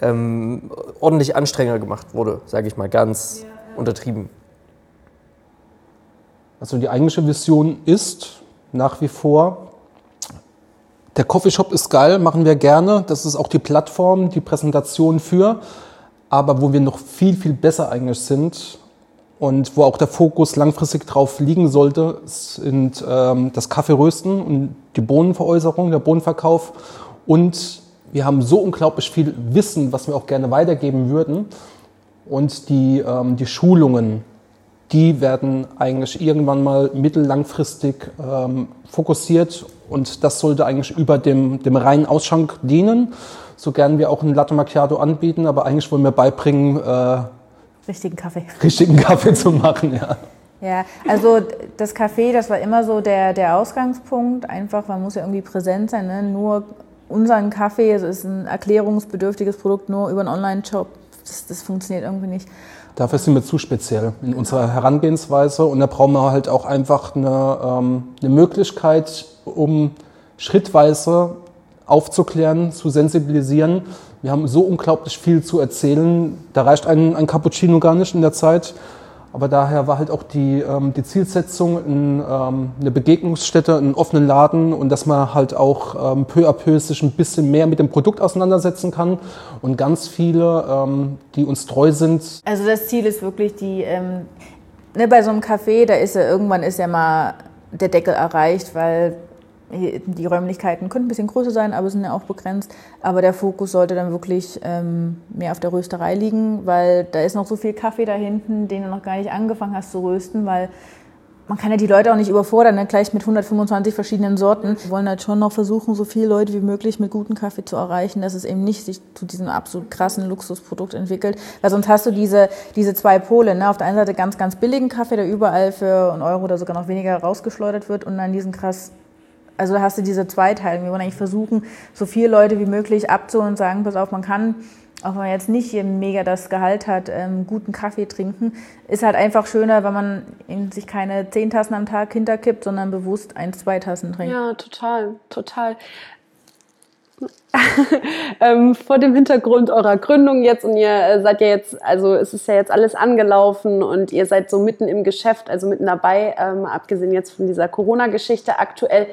ähm, ordentlich anstrengender gemacht wurde, sage ich mal ganz ja, ja. untertrieben. Also die eigentliche Vision ist nach wie vor, der Coffeeshop ist geil, machen wir gerne. Das ist auch die Plattform, die Präsentation für. Aber wo wir noch viel, viel besser eigentlich sind und wo auch der Fokus langfristig drauf liegen sollte, sind ähm, das Kaffeerösten und die Bohnenveräußerung, der Bohnenverkauf und wir haben so unglaublich viel Wissen, was wir auch gerne weitergeben würden. Und die, ähm, die Schulungen, die werden eigentlich irgendwann mal mittellangfristig ähm, fokussiert und das sollte eigentlich über dem, dem reinen Ausschank dienen. So gern wir auch ein Latte Macchiato anbieten, aber eigentlich wollen wir beibringen, äh, richtigen Kaffee. (laughs) Richtigen Kaffee zu machen, ja. Ja, also das Kaffee, das war immer so der, der Ausgangspunkt. Einfach, man muss ja irgendwie präsent sein. Ne? Nur unseren Kaffee, es ist ein erklärungsbedürftiges Produkt, nur über einen Online-Shop, das, das funktioniert irgendwie nicht. Dafür sind wir zu speziell in unserer Herangehensweise und da brauchen wir halt auch einfach eine, ähm, eine Möglichkeit, um schrittweise aufzuklären, zu sensibilisieren. Wir haben so unglaublich viel zu erzählen. Da reicht ein, ein Cappuccino gar nicht in der Zeit. Aber daher war halt auch die, ähm, die Zielsetzung, in, ähm, eine Begegnungsstätte, einen offenen Laden und dass man halt auch ähm, peu à peu sich ein bisschen mehr mit dem Produkt auseinandersetzen kann. Und ganz viele, ähm, die uns treu sind. Also das Ziel ist wirklich die, ähm, ne, bei so einem Café, da ist ja irgendwann ist ja mal der Deckel erreicht, weil die Räumlichkeiten können ein bisschen größer sein, aber sind ja auch begrenzt. Aber der Fokus sollte dann wirklich ähm, mehr auf der Rösterei liegen, weil da ist noch so viel Kaffee da hinten, den du noch gar nicht angefangen hast zu rösten, weil man kann ja die Leute auch nicht überfordern, ne? gleich mit 125 verschiedenen Sorten. Wir wollen halt schon noch versuchen, so viele Leute wie möglich mit gutem Kaffee zu erreichen, dass es eben nicht sich zu diesem absolut krassen Luxusprodukt entwickelt. Weil sonst hast du diese, diese zwei Pole. Ne? Auf der einen Seite ganz, ganz billigen Kaffee, der überall für einen Euro oder sogar noch weniger rausgeschleudert wird und dann diesen krass also da hast du diese Zweiteilung. Wir wollen eigentlich versuchen, so viele Leute wie möglich abzuholen und sagen, pass auf, man kann, auch wenn man jetzt nicht hier mega das Gehalt hat, ähm, guten Kaffee trinken. Ist halt einfach schöner, wenn man sich keine zehn Tassen am Tag hinterkippt, sondern bewusst ein, zwei Tassen trinkt. Ja, total, total. (laughs) ähm, vor dem Hintergrund eurer Gründung jetzt und ihr äh, seid ja jetzt, also es ist ja jetzt alles angelaufen und ihr seid so mitten im Geschäft, also mitten dabei, ähm, abgesehen jetzt von dieser Corona-Geschichte aktuell.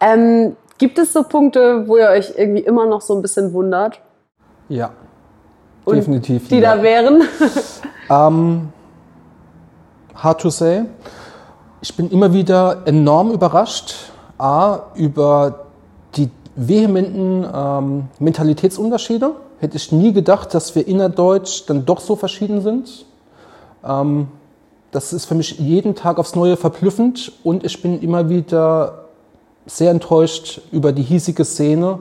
Ähm, gibt es so Punkte, wo ihr euch irgendwie immer noch so ein bisschen wundert? Ja, und definitiv. Die ja. da wären? um, (laughs) hard to say. Ich bin immer wieder enorm überrascht, A, über die vehementen ähm, Mentalitätsunterschiede. Hätte ich nie gedacht, dass wir innerdeutsch dann doch so verschieden sind. Ähm, das ist für mich jeden Tag aufs Neue verblüffend und ich bin immer wieder sehr enttäuscht über die hiesige Szene,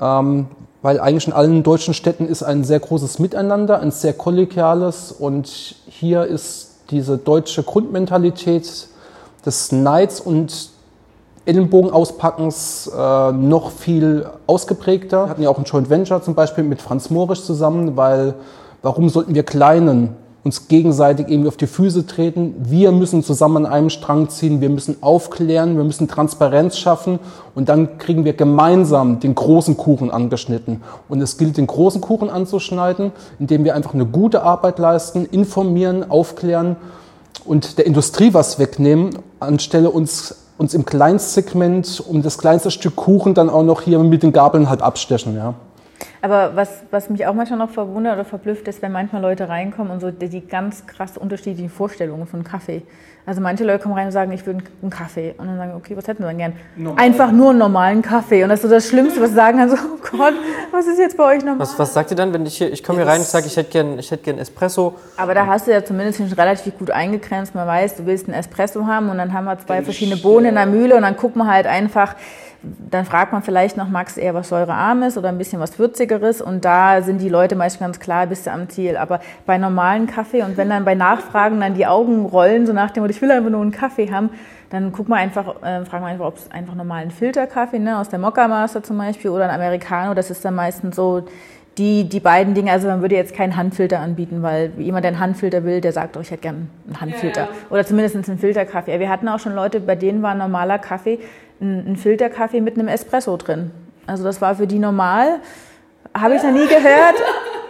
ähm, weil eigentlich in allen deutschen Städten ist ein sehr großes Miteinander, ein sehr kollegiales und hier ist diese deutsche Grundmentalität des Neids und Ellenbogenauspackens äh, noch viel ausgeprägter. Wir hatten ja auch ein Joint Venture zum Beispiel mit Franz Morisch zusammen, weil warum sollten wir Kleinen uns gegenseitig irgendwie auf die Füße treten. Wir müssen zusammen an einem Strang ziehen, wir müssen aufklären, wir müssen Transparenz schaffen und dann kriegen wir gemeinsam den großen Kuchen angeschnitten. Und es gilt, den großen Kuchen anzuschneiden, indem wir einfach eine gute Arbeit leisten, informieren, aufklären und der Industrie was wegnehmen, anstelle uns uns im Kleinstsegment um das kleinste Stück Kuchen dann auch noch hier mit den Gabeln halt abstechen. Ja. Aber was, was mich auch manchmal noch verwundert oder verblüfft, ist, wenn manchmal Leute reinkommen und so die, die ganz krass unterschiedlichen Vorstellungen von Kaffee. Also manche Leute kommen rein und sagen, ich würde einen Kaffee. Und dann sagen, okay, was hätten sie dann gern? Normal. Einfach nur einen normalen Kaffee. Und das ist so das Schlimmste, was sie sagen kann, so, oh Gott, was ist jetzt bei euch normal? Was, was sagt ihr dann, wenn ich hier, ich komme hier rein und sage, ich hätte gern, ich hätte gern Espresso? Aber da hast du ja zumindest schon relativ gut eingegrenzt. Man weiß, du willst einen Espresso haben und dann haben wir zwei verschiedene Bohnen in der Mühle und dann guckt man halt einfach, dann fragt man vielleicht noch, magst du eher was säurearmes oder ein bisschen was würzigeres? Und da sind die Leute meist ganz klar, bist du am Ziel. Aber bei normalen Kaffee und wenn dann bei Nachfragen dann die Augen rollen, so nach dem Motto, ich will einfach nur einen Kaffee haben, dann guck mal einfach, äh, fragen wir einfach, ob es einfach normalen Filterkaffee, ne, aus der Mokka Master zum Beispiel oder ein Americano, das ist dann meistens so die, die beiden Dinge, also man würde jetzt keinen Handfilter anbieten, weil jemand, der einen Handfilter will, der sagt, oh, ich hätte gerne einen Handfilter. Ja, ja. Oder zumindest einen Filterkaffee. Wir hatten auch schon Leute, bei denen war normaler Kaffee ein, Filterkaffee mit einem Espresso drin. Also das war für die normal. Habe ich noch nie gehört.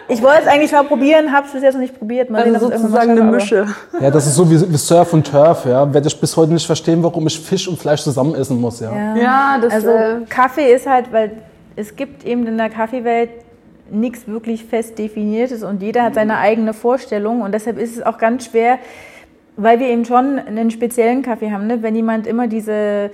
Ich wollte es eigentlich mal probieren, habe es bis jetzt noch nicht probiert. Mal also sehen, sozusagen eine Mische. Ja, das ist so wie, wie Surf und Turf. Ja. Werde ich bis heute nicht verstehen, warum ich Fisch und Fleisch zusammen essen muss. Ja, ja, ja das also äh Kaffee ist halt, weil es gibt eben in der Kaffeewelt nichts wirklich fest definiertes und jeder hat seine eigene Vorstellung und deshalb ist es auch ganz schwer, weil wir eben schon einen speziellen Kaffee haben. Ne? Wenn jemand immer diese,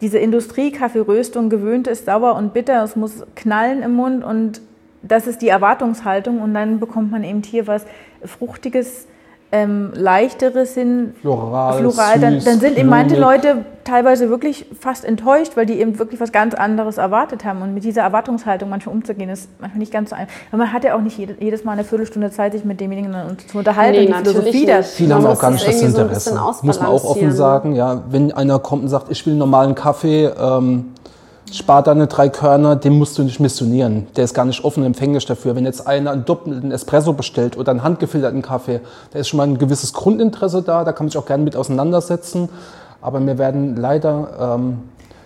diese Industriekaffeeröstung gewöhnt ist, sauer und bitter, es muss knallen im Mund und das ist die Erwartungshaltung und dann bekommt man eben hier was Fruchtiges, ähm, leichtere sind, floral, floral dann, dann, sind eben manche Leute teilweise wirklich fast enttäuscht, weil die eben wirklich was ganz anderes erwartet haben. Und mit dieser Erwartungshaltung manchmal umzugehen, ist manchmal nicht ganz so einfach. Weil man hat ja auch nicht jedes Mal eine Viertelstunde Zeit, sich mit demjenigen zu unterhalten nee, und die Philosophie das. Viele haben auch gar nicht das Interesse. So Muss man auch offen sagen, ja, wenn einer kommt und sagt, ich will einen normalen Kaffee, ähm, spart deine drei Körner, den musst du nicht missionieren. Der ist gar nicht offen empfänglich dafür. Wenn jetzt einer einen doppelten Espresso bestellt oder einen handgefilterten Kaffee, da ist schon mal ein gewisses Grundinteresse da, da kann man sich auch gerne mit auseinandersetzen. Aber wir werden leider ähm,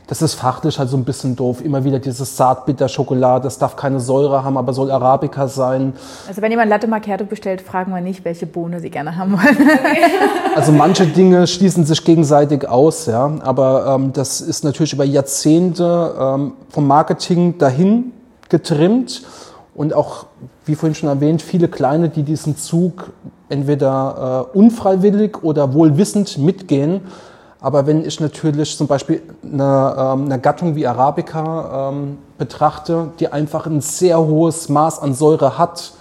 das ist fachlich halt so ein bisschen doof. Immer wieder dieses Zartbitter-Schokolade, das darf keine Säure haben, aber soll Arabica sein. Also wenn jemand Latte Macchiato bestellt, fragen wir nicht, welche Bohne sie gerne haben wollen. (laughs) also manche Dinge schließen sich gegenseitig aus, ja. Aber ähm, das ist natürlich über Jahrzehnte ähm, vom Marketing dahin getrimmt und auch, wie vorhin schon erwähnt, viele Kleine, die diesen Zug entweder äh, unfreiwillig oder wohlwissend mitgehen aber wenn ich natürlich zum Beispiel eine, ähm, eine Gattung wie Arabica ähm, betrachte, die einfach ein sehr hohes Maß an Säure hat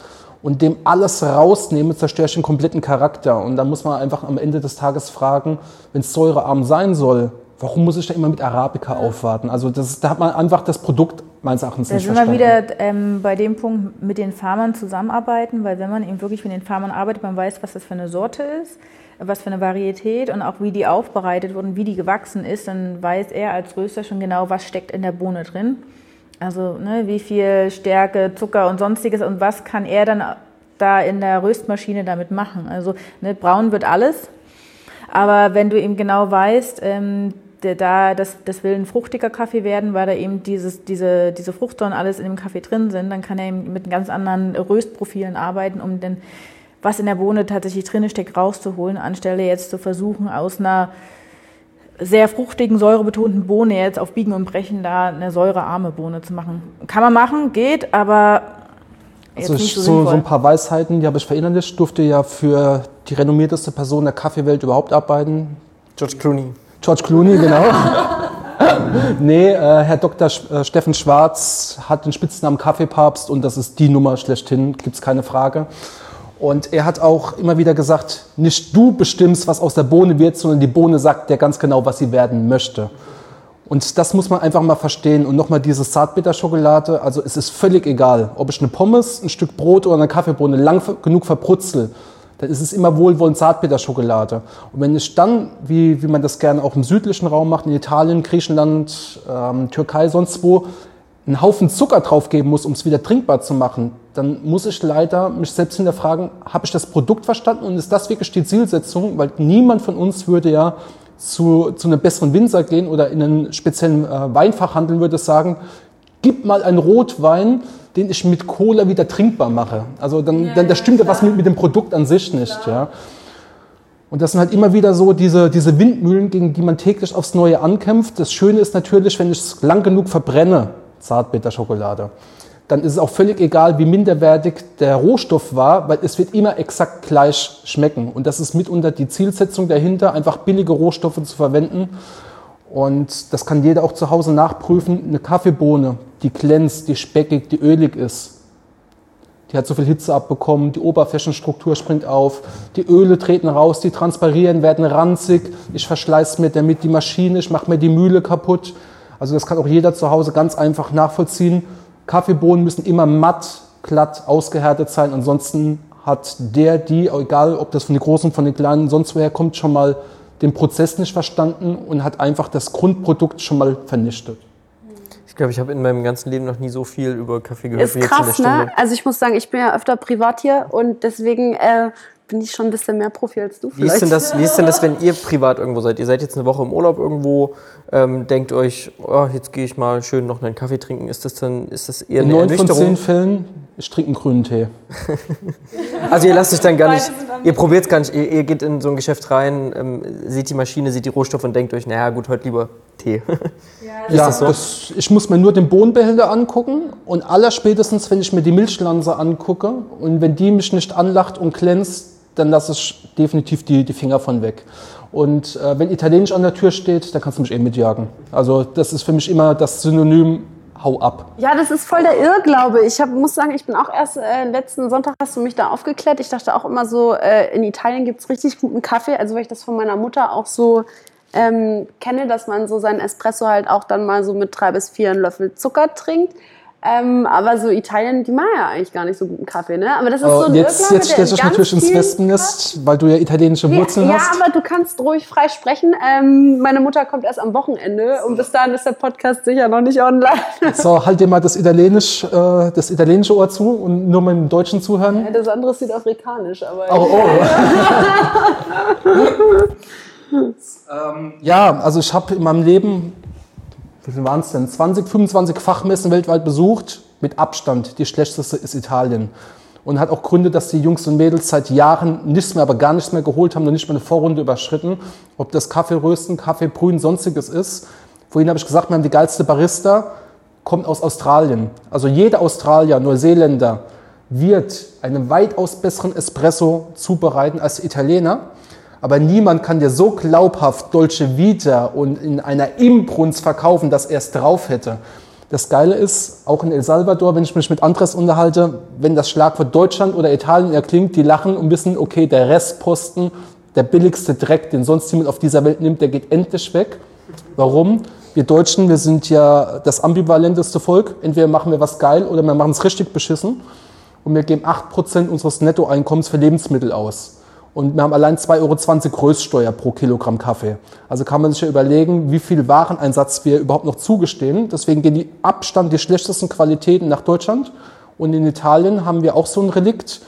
und dem alles rausnehme, zerstöre ich den kompletten Charakter. Und da muss man einfach am Ende des Tages fragen, wenn es säurearm sein soll, warum muss ich da immer mit Arabica aufwarten? Also das, da hat man einfach das Produkt meines Erachtens da nicht verstanden. Da sind wir wieder ähm, bei dem Punkt mit den Farmern zusammenarbeiten, weil wenn man eben wirklich mit den Farmern arbeitet, man weiß, was das für eine Sorte ist was für eine Varietät und auch wie die aufbereitet wurden, wie die gewachsen ist, dann weiß er als Röster schon genau, was steckt in der Bohne drin. Also ne, wie viel Stärke, Zucker und sonstiges und was kann er dann da in der Röstmaschine damit machen. Also ne, braun wird alles, aber wenn du eben genau weißt, ähm, der, da, das, das will ein fruchtiger Kaffee werden, weil da eben dieses, diese, diese Fruchtsäuren alles in dem Kaffee drin sind, dann kann er eben mit ganz anderen Röstprofilen arbeiten, um den was in der Bohne tatsächlich drin steckt, rauszuholen, anstelle jetzt zu versuchen, aus einer sehr fruchtigen, säurebetonten Bohne jetzt auf Biegen und Brechen da eine säurearme Bohne zu machen. Kann man machen, geht, aber jetzt also nicht so, so, so ein paar Weisheiten, die habe ich verinnerlicht. Ich durfte ja für die renommierteste Person der Kaffeewelt überhaupt arbeiten. George Clooney. George Clooney, genau. (laughs) nee, äh, Herr Dr. Sch äh, Steffen Schwarz hat den Spitznamen Kaffeepapst und das ist die Nummer schlechthin, gibt es keine Frage. Und er hat auch immer wieder gesagt, nicht du bestimmst, was aus der Bohne wird, sondern die Bohne sagt dir ganz genau, was sie werden möchte. Und das muss man einfach mal verstehen. Und nochmal diese Zartbitterschokolade, also es ist völlig egal, ob ich eine Pommes, ein Stück Brot oder eine Kaffeebohne lang genug verbrutzel, dann ist es immer wohlwollend Zartbitterschokolade. Und wenn ich dann, wie, wie man das gerne auch im südlichen Raum macht, in Italien, Griechenland, ähm, Türkei, sonst wo, einen Haufen Zucker draufgeben muss, um es wieder trinkbar zu machen, dann muss ich leider mich selbst hinterfragen, habe ich das Produkt verstanden und ist das wirklich die Zielsetzung? Weil niemand von uns würde ja zu, zu einem besseren Winzer gehen oder in einen speziellen äh, Weinfachhandel würde sagen, gib mal einen Rotwein, den ich mit Cola wieder trinkbar mache. Also dann, ja, dann da stimmt ja was mit, mit dem Produkt an sich nicht. Ja. Und das sind halt immer wieder so diese, diese Windmühlen, gegen die man täglich aufs Neue ankämpft. Das Schöne ist natürlich, wenn ich es lang genug verbrenne, Zartbitterschokolade, dann ist es auch völlig egal, wie minderwertig der Rohstoff war, weil es wird immer exakt gleich schmecken. Und das ist mitunter die Zielsetzung dahinter, einfach billige Rohstoffe zu verwenden. Und das kann jeder auch zu Hause nachprüfen. Eine Kaffeebohne, die glänzt, die speckig, die ölig ist. Die hat so viel Hitze abbekommen, die Oberflächenstruktur springt auf, die Öle treten raus, die transparieren, werden ranzig. Ich verschleiß mir damit die Maschine, ich mache mir die Mühle kaputt. Also das kann auch jeder zu Hause ganz einfach nachvollziehen. Kaffeebohnen müssen immer matt, glatt, ausgehärtet sein. Ansonsten hat der, die, egal ob das von den Großen, von den Kleinen, sonst woher kommt, schon mal den Prozess nicht verstanden und hat einfach das Grundprodukt schon mal vernichtet. Ich glaube, ich habe in meinem ganzen Leben noch nie so viel über Kaffee gehört ist wie jetzt krass, in der Stunde. Ne? Also ich muss sagen, ich bin ja öfter privat hier und deswegen äh, bin ich schon ein bisschen mehr Profi als du vielleicht. Wie ist, denn das, wie ist denn das, wenn ihr privat irgendwo seid? Ihr seid jetzt eine Woche im Urlaub irgendwo, ähm, denkt euch, oh, jetzt gehe ich mal schön noch einen Kaffee trinken. Ist das dann ist das eher In neun von zehn Fällen, ich trinke einen grünen Tee. (laughs) also ihr lasst euch dann gar nicht, ihr probiert es gar nicht, ihr, ihr, geht in so ein Geschäft rein, ähm, seht die Maschine, seht die Rohstoffe und denkt euch, naja gut, heute lieber Tee. (laughs) Ja, ja das so? das, ich muss mir nur den Bohnenbehälter angucken und allerspätestens, wenn ich mir die Milchlanze angucke und wenn die mich nicht anlacht und glänzt, dann lasse ich definitiv die, die Finger von weg. Und äh, wenn Italienisch an der Tür steht, dann kannst du mich eh mitjagen. Also das ist für mich immer das Synonym hau ab. Ja, das ist voll der Irrglaube. Ich hab, muss sagen, ich bin auch erst äh, letzten Sonntag hast du mich da aufgeklärt. Ich dachte auch immer so, äh, in Italien gibt es richtig guten Kaffee. Also weil ich das von meiner Mutter auch so ähm, kenne, dass man so seinen Espresso halt auch dann mal so mit drei bis vier Löffel Zucker trinkt. Ähm, aber so Italien, die machen ja eigentlich gar nicht so guten Kaffee, ne? Aber das ist oh, so ein Jetzt, Irrglaube, jetzt stellst du natürlich ins Wespennest, weil du ja italienische Wurzeln ja, hast. Ja, aber du kannst ruhig frei sprechen. Ähm, meine Mutter kommt erst am Wochenende und bis dahin ist der Podcast sicher noch nicht online. (laughs) So, halt dir mal das, Italienisch, äh, das italienische Ohr zu und nur mit dem Deutschen zuhören. Ja, das andere ist südafrikanisch, aber... Oh, oh. (laughs) (laughs) ähm, ja, also ich habe in meinem Leben wie viel waren es denn? 20, 25 Fachmessen weltweit besucht. Mit Abstand. Die schlechteste ist Italien. Und hat auch Gründe, dass die Jungs und Mädels seit Jahren nichts mehr, aber gar nichts mehr geholt haben und nicht mehr eine Vorrunde überschritten. Ob das Kaffeerösten, Kaffeebrühen, sonstiges ist. Vorhin habe ich gesagt, wir haben die geilste Barista, kommt aus Australien. Also jeder Australier, Neuseeländer wird einen weitaus besseren Espresso zubereiten als Italiener. Aber niemand kann dir so glaubhaft Dolce Vita und in einer Imbrunst verkaufen, dass er es drauf hätte. Das Geile ist, auch in El Salvador, wenn ich mich mit Andres unterhalte, wenn das Schlagwort Deutschland oder Italien erklingt, die lachen und wissen, okay, der Restposten, der billigste Dreck, den sonst jemand auf dieser Welt nimmt, der geht endlich weg. Warum? Wir Deutschen, wir sind ja das ambivalenteste Volk. Entweder machen wir was geil oder wir machen es richtig beschissen. Und wir geben 8% unseres Nettoeinkommens für Lebensmittel aus. Und wir haben allein 2,20 Euro Größsteuer pro Kilogramm Kaffee. Also kann man sich ja überlegen, wie viel Wareneinsatz wir überhaupt noch zugestehen. Deswegen gehen die Abstand die schlechtesten Qualitäten nach Deutschland. Und in Italien haben wir auch so ein Relikt.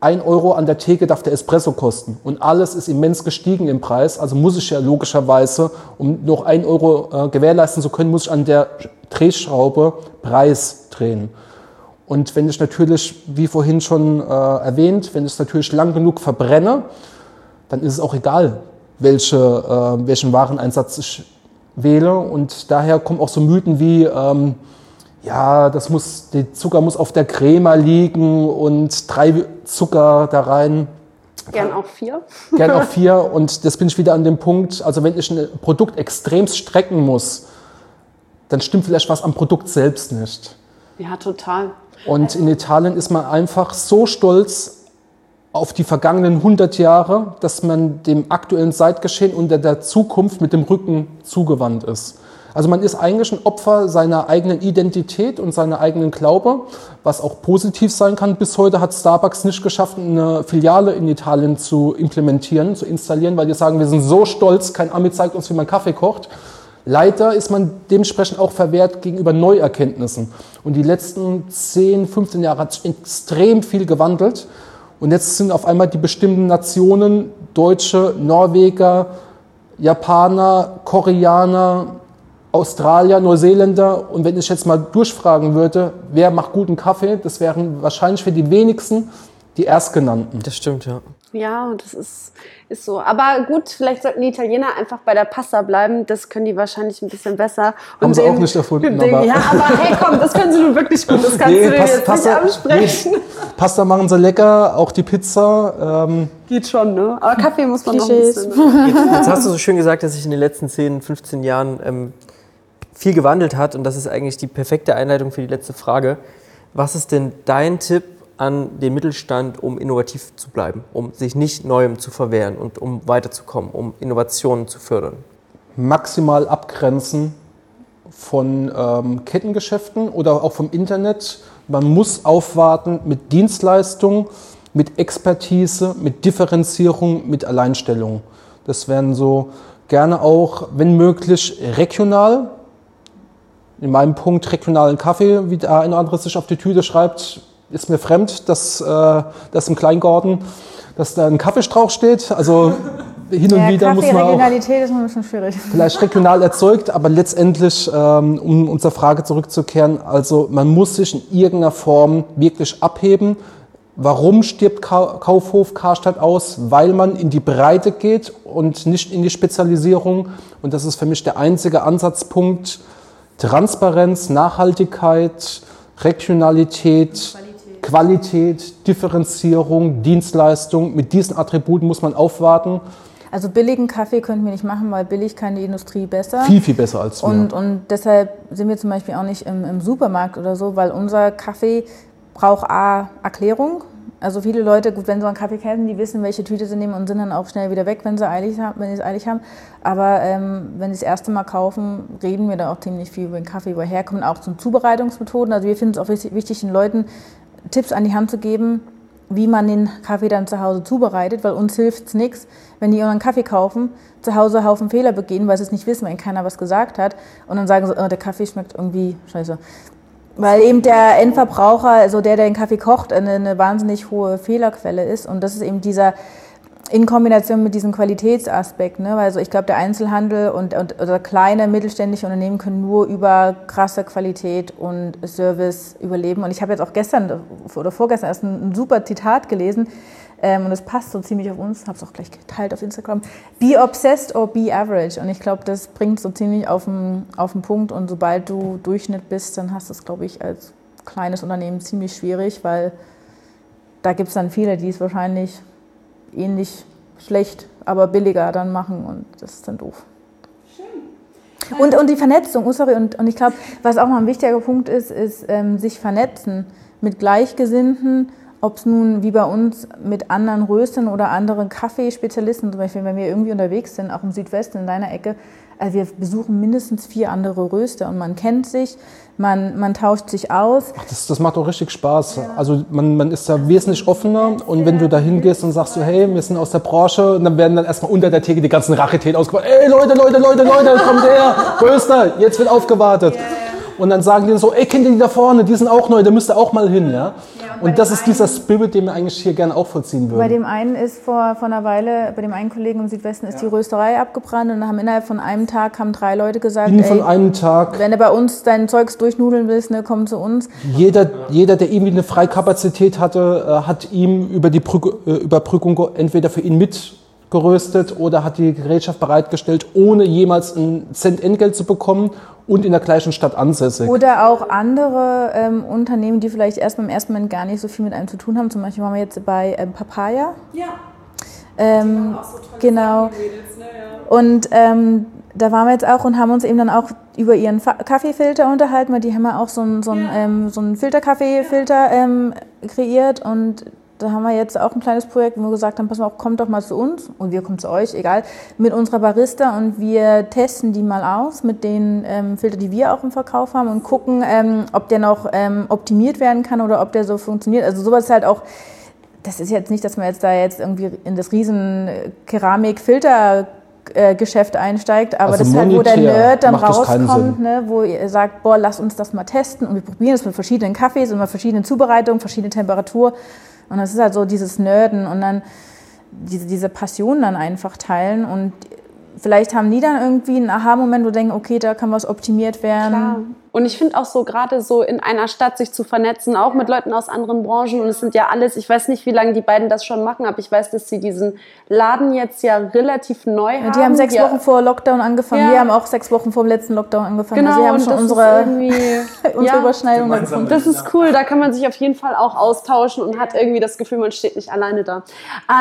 Ein Euro an der Theke darf der Espresso kosten. Und alles ist immens gestiegen im Preis. Also muss ich ja logischerweise, um noch ein Euro äh, gewährleisten zu können, muss ich an der Drehschraube Preis drehen. Und wenn ich natürlich, wie vorhin schon äh, erwähnt, wenn ich es natürlich lang genug verbrenne, dann ist es auch egal, welche, äh, welchen Wareneinsatz ich wähle. Und daher kommen auch so Mythen wie, ähm, ja, das muss, der Zucker muss auf der Crema liegen und drei Zucker da rein. Gern auch vier. Gern auch (laughs) vier. Und das bin ich wieder an dem Punkt, also wenn ich ein Produkt extremst strecken muss, dann stimmt vielleicht was am Produkt selbst nicht. Ja, total. Und in Italien ist man einfach so stolz auf die vergangenen 100 Jahre, dass man dem aktuellen Zeitgeschehen und der Zukunft mit dem Rücken zugewandt ist. Also man ist eigentlich ein Opfer seiner eigenen Identität und seiner eigenen Glaube, was auch positiv sein kann. Bis heute hat Starbucks nicht geschafft, eine Filiale in Italien zu implementieren, zu installieren, weil die sagen, wir sind so stolz, kein Ami zeigt uns, wie man Kaffee kocht. Leider ist man dementsprechend auch verwehrt gegenüber Neuerkenntnissen. Und die letzten 10, 15 Jahre hat sich extrem viel gewandelt. Und jetzt sind auf einmal die bestimmten Nationen, Deutsche, Norweger, Japaner, Koreaner, Australier, Neuseeländer. Und wenn ich jetzt mal durchfragen würde, wer macht guten Kaffee, das wären wahrscheinlich für die wenigsten die Erstgenannten. Das stimmt, ja. Ja, und das ist, ist so. Aber gut, vielleicht sollten die Italiener einfach bei der Pasta bleiben. Das können die wahrscheinlich ein bisschen besser. Und Haben sie den- auch nicht erfunden, den, aber- ja, aber hey, komm, das können sie nun wirklich gut. Das kannst Nee, du dir jetzt Pasta- nicht absprechen. nee, Pasta machen sie lecker, auch die Pizza. Ähm, Geht schon, ne? Aber Kaffee muss man Klischees. noch ein bisschen. (laughs) Jetzt hast du so schön gesagt, dass sich in den letzten 10, 15 Jahren ähm, viel gewandelt hat und das ist eigentlich die perfekte Einleitung für die letzte Frage. Was ist denn dein Tipp an den Mittelstand, um innovativ zu bleiben, um sich nicht Neuem zu verwehren und um weiterzukommen, um Innovationen zu fördern? maximal abgrenzen von ähm, Kettengeschäften oder auch vom Internet. Man muss aufwarten mit Dienstleistungen, mit Expertise, mit Differenzierung, mit Alleinstellung. Das wären so gerne auch, wenn möglich, regional. In meinem Punkt regionalen Kaffee, wie der eine oder andere sich auf die Tüte schreibt, ist mir fremd, dass äh, das im Kleingarten, dass da ein Kaffeestrauch steht. Also hin und Ja, wieder muss Kaffee, man auch Regionalität ist immer ein bisschen schwierig. vielleicht regional erzeugt, aber letztendlich, ähm, um unserer Frage zurückzukehren, also man muss sich in irgendeiner Form wirklich abheben. Warum stirbt Ka Kaufhof Karstadt aus? Weil man in die Breite geht und nicht in die Spezialisierung. Und das ist für mich der einzige Ansatzpunkt. Transparenz, Nachhaltigkeit, Regionalität, Qualität, Differenzierung, Dienstleistung. Mit diesen Attributen muss man aufwarten. Also billigen Kaffee könnten wir nicht machen, weil billig kann die Industrie besser. Viel, viel besser als wir. Und, und deshalb sind wir zum Beispiel auch nicht im, im Supermarkt oder so, weil unser Kaffee braucht A, Erklärung. Also viele Leute, gut, wenn sie einen Kaffee kennen, die wissen, welche Tüte sie nehmen und sind dann auch schnell wieder weg, wenn sie, eilig haben, wenn sie es eilig haben. Aber ähm, wenn sie das erste Mal kaufen, reden wir da auch ziemlich viel über den Kaffee, woher kommen auch zu Zubereitungsmethoden. Also wir finden es auch wichtig, den Leuten Tipps an die Hand zu geben, wie man den Kaffee dann zu Hause zubereitet, weil uns hilft es nichts, wenn die ihren Kaffee kaufen, zu Hause einen Haufen Fehler begehen, weil sie es nicht wissen, wenn keiner was gesagt hat und dann sagen sie, oh, der Kaffee schmeckt irgendwie scheiße. Weil eben der Endverbraucher, also der, der den Kaffee kocht, eine, eine wahnsinnig hohe Fehlerquelle ist und das ist eben dieser in Kombination mit diesem Qualitätsaspekt, ne? weil also ich glaube, der Einzelhandel und, und oder kleine mittelständische Unternehmen können nur über krasse Qualität und Service überleben. Und ich habe jetzt auch gestern oder vorgestern erst ein, ein super Zitat gelesen ähm, und das passt so ziemlich auf uns. Habe es auch gleich geteilt auf Instagram. Be obsessed or be average. Und ich glaube, das bringt so ziemlich auf den, auf den Punkt. Und sobald du Durchschnitt bist, dann hast du es, glaube ich, als kleines Unternehmen ziemlich schwierig, weil da gibt es dann viele, die es wahrscheinlich ähnlich schlecht, aber billiger dann machen und das ist dann doof. Und, und die Vernetzung, oh sorry, und, und ich glaube, was auch mal ein wichtiger Punkt ist, ist ähm, sich vernetzen mit Gleichgesinnten, ob es nun wie bei uns mit anderen Röstern oder anderen Kaffeespezialisten, zum Beispiel, wenn wir irgendwie unterwegs sind, auch im Südwesten in deiner Ecke, also wir besuchen mindestens vier andere Röster und man kennt sich, man, man tauscht sich aus. Das, das macht auch richtig Spaß. Also man, man ist da wesentlich offener und wenn du da hingehst und sagst so, hey, wir sind aus der Branche und dann werden dann erstmal unter der Theke die ganzen Raritäten ausgebaut. Ey Leute, Leute, Leute, Leute, kommt her, Röster, jetzt wird aufgewartet. Und dann sagen die so, ey, kennt ihr die da vorne, die sind auch neu, da müsst ihr auch mal hin. Ja? Und das ist dieser Spirit, den wir eigentlich hier gerne auch vollziehen Bei würden. dem einen ist vor, vor einer Weile, bei dem einen Kollegen im Südwesten ist die Rösterei abgebrannt und haben innerhalb von einem Tag haben drei Leute gesagt, Binnen von einem Tag, wenn du bei uns dein Zeugs durchnudeln willst, ne, komm zu uns. jeder, jeder, der irgendwie eine Freikapazität hatte, äh, hat ihm über die Brück, äh, Überbrückung entweder für ihn mitgeröstet oder hat die Gerätschaft bereitgestellt, ohne jemals einen Cent Entgelt zu bekommen und in der gleichen Stadt ansässig. Oder auch andere ähm, Unternehmen, die vielleicht erst beim ersten Moment gar nicht so viel mit einem zu tun haben. Zum Beispiel waren wir jetzt bei ähm, Papaya. Ja, Ähm, auch so genau. Sachen, die Mädels, ne, ja. Und ähm, da waren wir jetzt auch und haben uns eben dann auch über ihren Fa Kaffeefilter unterhalten, weil die haben ja auch so einen so einen, Ja. ähm, so einen Filterkaffeefilter ähm, kreiert und da haben wir jetzt auch ein kleines Projekt, wo wir gesagt haben, pass mal auf, kommt doch mal zu uns und wir kommen zu euch, egal, mit unserer Barista und wir testen die mal aus mit den ähm, Filtern, die wir auch im Verkauf haben und gucken, ähm, ob der noch ähm, optimiert werden kann oder ob der so funktioniert. Also sowas ist halt auch das ist jetzt nicht, dass man jetzt da jetzt irgendwie in das riesen Keramik-Filter äh, Geschäft einsteigt, aber Also das ist halt, wo der Nerd dann rauskommt, ne, wo ihr sagt, boah, lass uns das mal testen und wir probieren es mit verschiedenen Kaffees und mit verschiedenen Zubereitungen, verschiedene Temperatur und das ist halt so dieses Nerden und dann diese, diese Passion dann einfach teilen und vielleicht haben die dann irgendwie einen Aha-Moment, wo denken, okay, da kann was optimiert werden. Klar. Und ich finde auch so, gerade so in einer Stadt sich zu vernetzen, auch mit Leuten aus anderen Branchen. Und es sind ja alles, ich weiß nicht, wie lange die beiden das schon machen, aber ich weiß, dass sie diesen Laden jetzt ja relativ neu haben. Die haben sechs Ja. Wochen vor Lockdown angefangen. Ja. Wir haben auch sechs Wochen vor dem letzten Lockdown angefangen. Genau, also wir haben und schon das unsere, ist irgendwie, (laughs) unsere ja. Überschneidung gefunden. Das ist cool, da kann man sich auf jeden Fall auch austauschen und hat irgendwie das Gefühl, man steht nicht alleine da.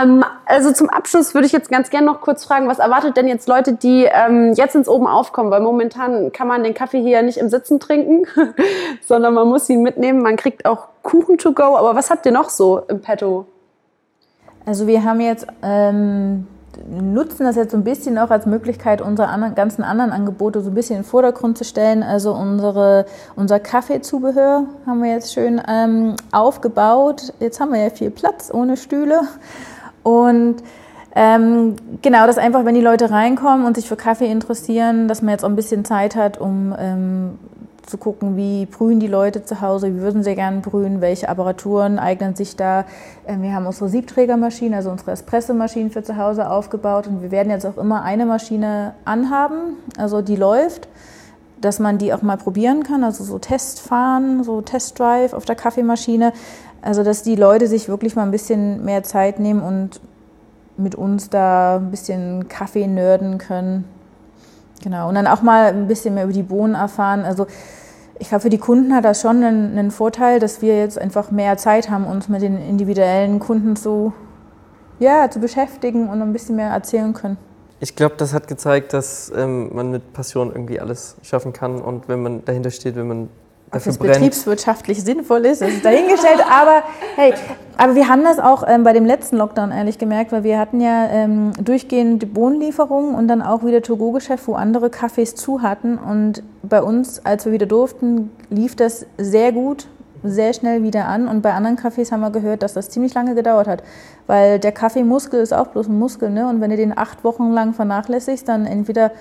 Ähm, also zum Abschluss würde ich jetzt ganz gerne noch kurz fragen, was erwartet denn jetzt Leute, die ähm, jetzt ins Oben aufkommen? Weil momentan kann man den Kaffee hier ja nicht im Sitzen trinken, (laughs) sondern man muss ihn mitnehmen. Man kriegt auch Kuchen to go. Aber was habt ihr noch so im Petto? Also wir haben jetzt, ähm, nutzen das jetzt so ein bisschen auch als Möglichkeit, unsere anderen, ganzen anderen Angebote so ein bisschen in den Vordergrund zu stellen. Also unsere, unser Kaffeezubehör haben wir jetzt schön ähm, aufgebaut. Jetzt haben wir ja viel Platz ohne Stühle. Und ähm, genau, dass einfach, wenn die Leute reinkommen und sich für Kaffee interessieren, dass man jetzt auch ein bisschen Zeit hat, um ähm, zu gucken, wie brühen die Leute zu Hause, wie würden sie gerne brühen, welche Apparaturen eignen sich da. Ähm, Wir haben unsere Siebträgermaschine, also unsere Espressomaschinen für zu Hause aufgebaut und wir werden jetzt auch immer eine Maschine anhaben, also die läuft, dass man die auch mal probieren kann, also so Testfahren, so Testdrive auf der Kaffeemaschine, also dass die Leute sich wirklich mal ein bisschen mehr Zeit nehmen und mit uns da ein bisschen Kaffee nörden können. Genau, und dann auch mal ein bisschen mehr über die Bohnen erfahren. Also ich glaube, für die Kunden hat das schon einen, einen Vorteil, dass wir jetzt einfach mehr Zeit haben, uns mit den individuellen Kunden so ja, zu beschäftigen und ein bisschen mehr erzählen können. Ich glaube, das hat gezeigt, dass ähm, man mit Passion irgendwie alles schaffen kann und wenn man dahinter steht, wenn man Ob brennt. betriebswirtschaftlich sinnvoll ist, ist dahingestellt. aber hey, aber wir haben das auch ähm, bei dem letzten Lockdown ehrlich gemerkt, weil wir hatten ja ähm, durchgehend Bohnenlieferungen und dann auch wieder To-Go-Geschäft, wo andere Cafés zu hatten. Und bei uns, als wir wieder durften, lief das sehr gut, sehr schnell wieder an. Und bei anderen Cafés haben wir gehört, dass das ziemlich lange gedauert hat. Weil der Kaffeemuskel ist auch bloß ein Muskel, ne? Und wenn du den acht Wochen lang vernachlässigst, dann entweder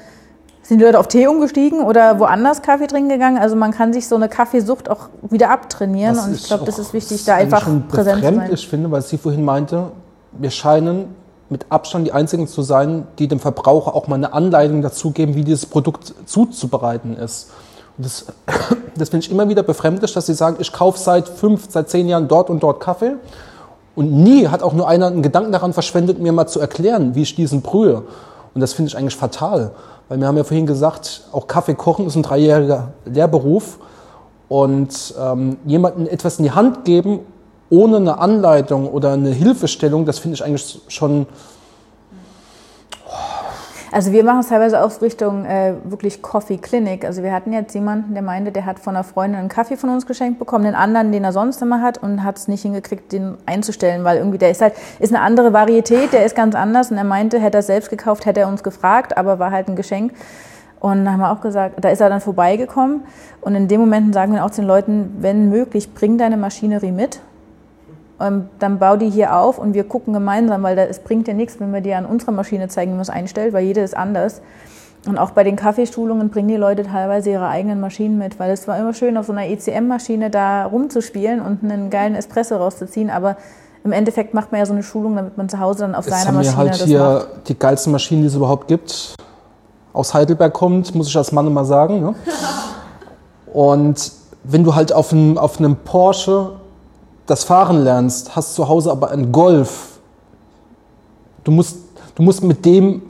sind die Leute auf Tee umgestiegen oder woanders Kaffee trinken gegangen. Also man kann sich so eine Kaffeesucht auch wieder abtrainieren Was und ich glaube, das ist wichtig, da einfach schon präsent zu sein. befremdlich finde, weil sie vorhin meinte, wir scheinen mit Abstand die einzigen zu sein, die dem Verbraucher auch mal eine Anleitung dazu geben, wie dieses Produkt zuzubereiten ist. Und das, (coughs) das finde ich immer wieder befremdlich, dass sie sagen, ich kaufe seit fünf, seit zehn Jahren dort und dort Kaffee. Und nie hat auch nur einer einen Gedanken daran verschwendet, mir mal zu erklären, wie ich diesen brühe. Und das finde ich eigentlich fatal. Weil wir haben ja vorhin gesagt, auch Kaffee kochen ist ein dreijähriger Lehrberuf. Und ähm, jemandem etwas in die Hand geben, ohne eine Anleitung oder eine Hilfestellung, das finde ich eigentlich schon Also wir machen es teilweise auch Richtung äh, wirklich Coffee Clinic. Also wir hatten jetzt jemanden, der meinte, der hat von einer Freundin einen Kaffee von uns geschenkt bekommen, den anderen, den er sonst immer hat und hat es nicht hingekriegt, den einzustellen, weil irgendwie der ist halt, ist eine andere Varietät, der ist ganz anders und er meinte, hätte er es selbst gekauft, hätte er uns gefragt, aber war halt ein Geschenk. Und da haben wir auch gesagt, da ist er dann vorbeigekommen und in den Momenten sagen wir auch den Leuten, wenn möglich, bring deine Maschinerie mit, dann bau die hier auf und wir gucken gemeinsam, weil es bringt ja nichts, wenn wir dir an unserer Maschine zeigen, wie man es einstellt, weil jede ist anders. Und auch bei den Kaffeeschulungen bringen die Leute teilweise ihre eigenen Maschinen mit, weil es war immer schön, auf so einer ECM-Maschine da rumzuspielen und einen geilen Espresso rauszuziehen, aber im Endeffekt macht man ja so eine Schulung, damit man zu Hause dann auf Jetzt seiner haben wir Maschine halt das hier macht. die geilsten Maschinen, die es überhaupt gibt. Aus Heidelberg kommt, muss ich als Mann immer sagen. Ne? (laughs) Und wenn du halt auf einem, auf einem Porsche das Fahren lernst, hast zu Hause aber einen Golf. Du musst, du musst mit dem,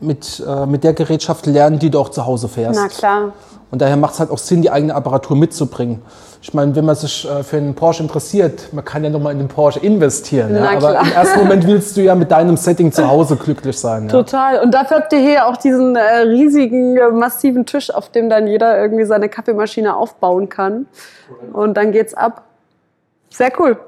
mit, äh, mit der Gerätschaft lernen, die du auch zu Hause fährst. Na klar. Und daher macht es halt auch Sinn, die eigene Apparatur mitzubringen. Ich meine, wenn man sich äh, für einen Porsche interessiert, man kann ja nochmal in den Porsche investieren. Ja? Aber im ersten Moment willst du ja mit deinem Setting zu Hause glücklich sein. Ja? Total. Und dafür habt ihr hier auch diesen äh, riesigen, äh, massiven Tisch, auf dem dann jeder irgendwie seine Kaffeemaschine aufbauen kann. Und dann geht's ab. Sehr cool.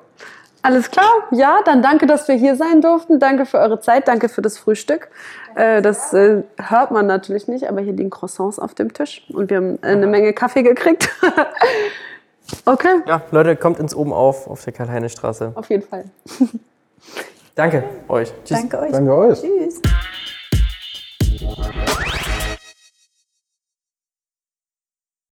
Alles klar? Ja, dann danke, dass wir hier sein durften. Danke für eure Zeit. Danke für das Frühstück. Äh, das äh, hört man natürlich nicht, aber hier liegen Croissants auf dem Tisch und wir haben äh, eine Menge Kaffee gekriegt. (laughs) okay, Ja, Leute, kommt ins Oben auf, auf der Karl-Heine-Straße. auf jeden Fall. Danke euch. Tschüss. Danke euch. Danke euch. Tschüss.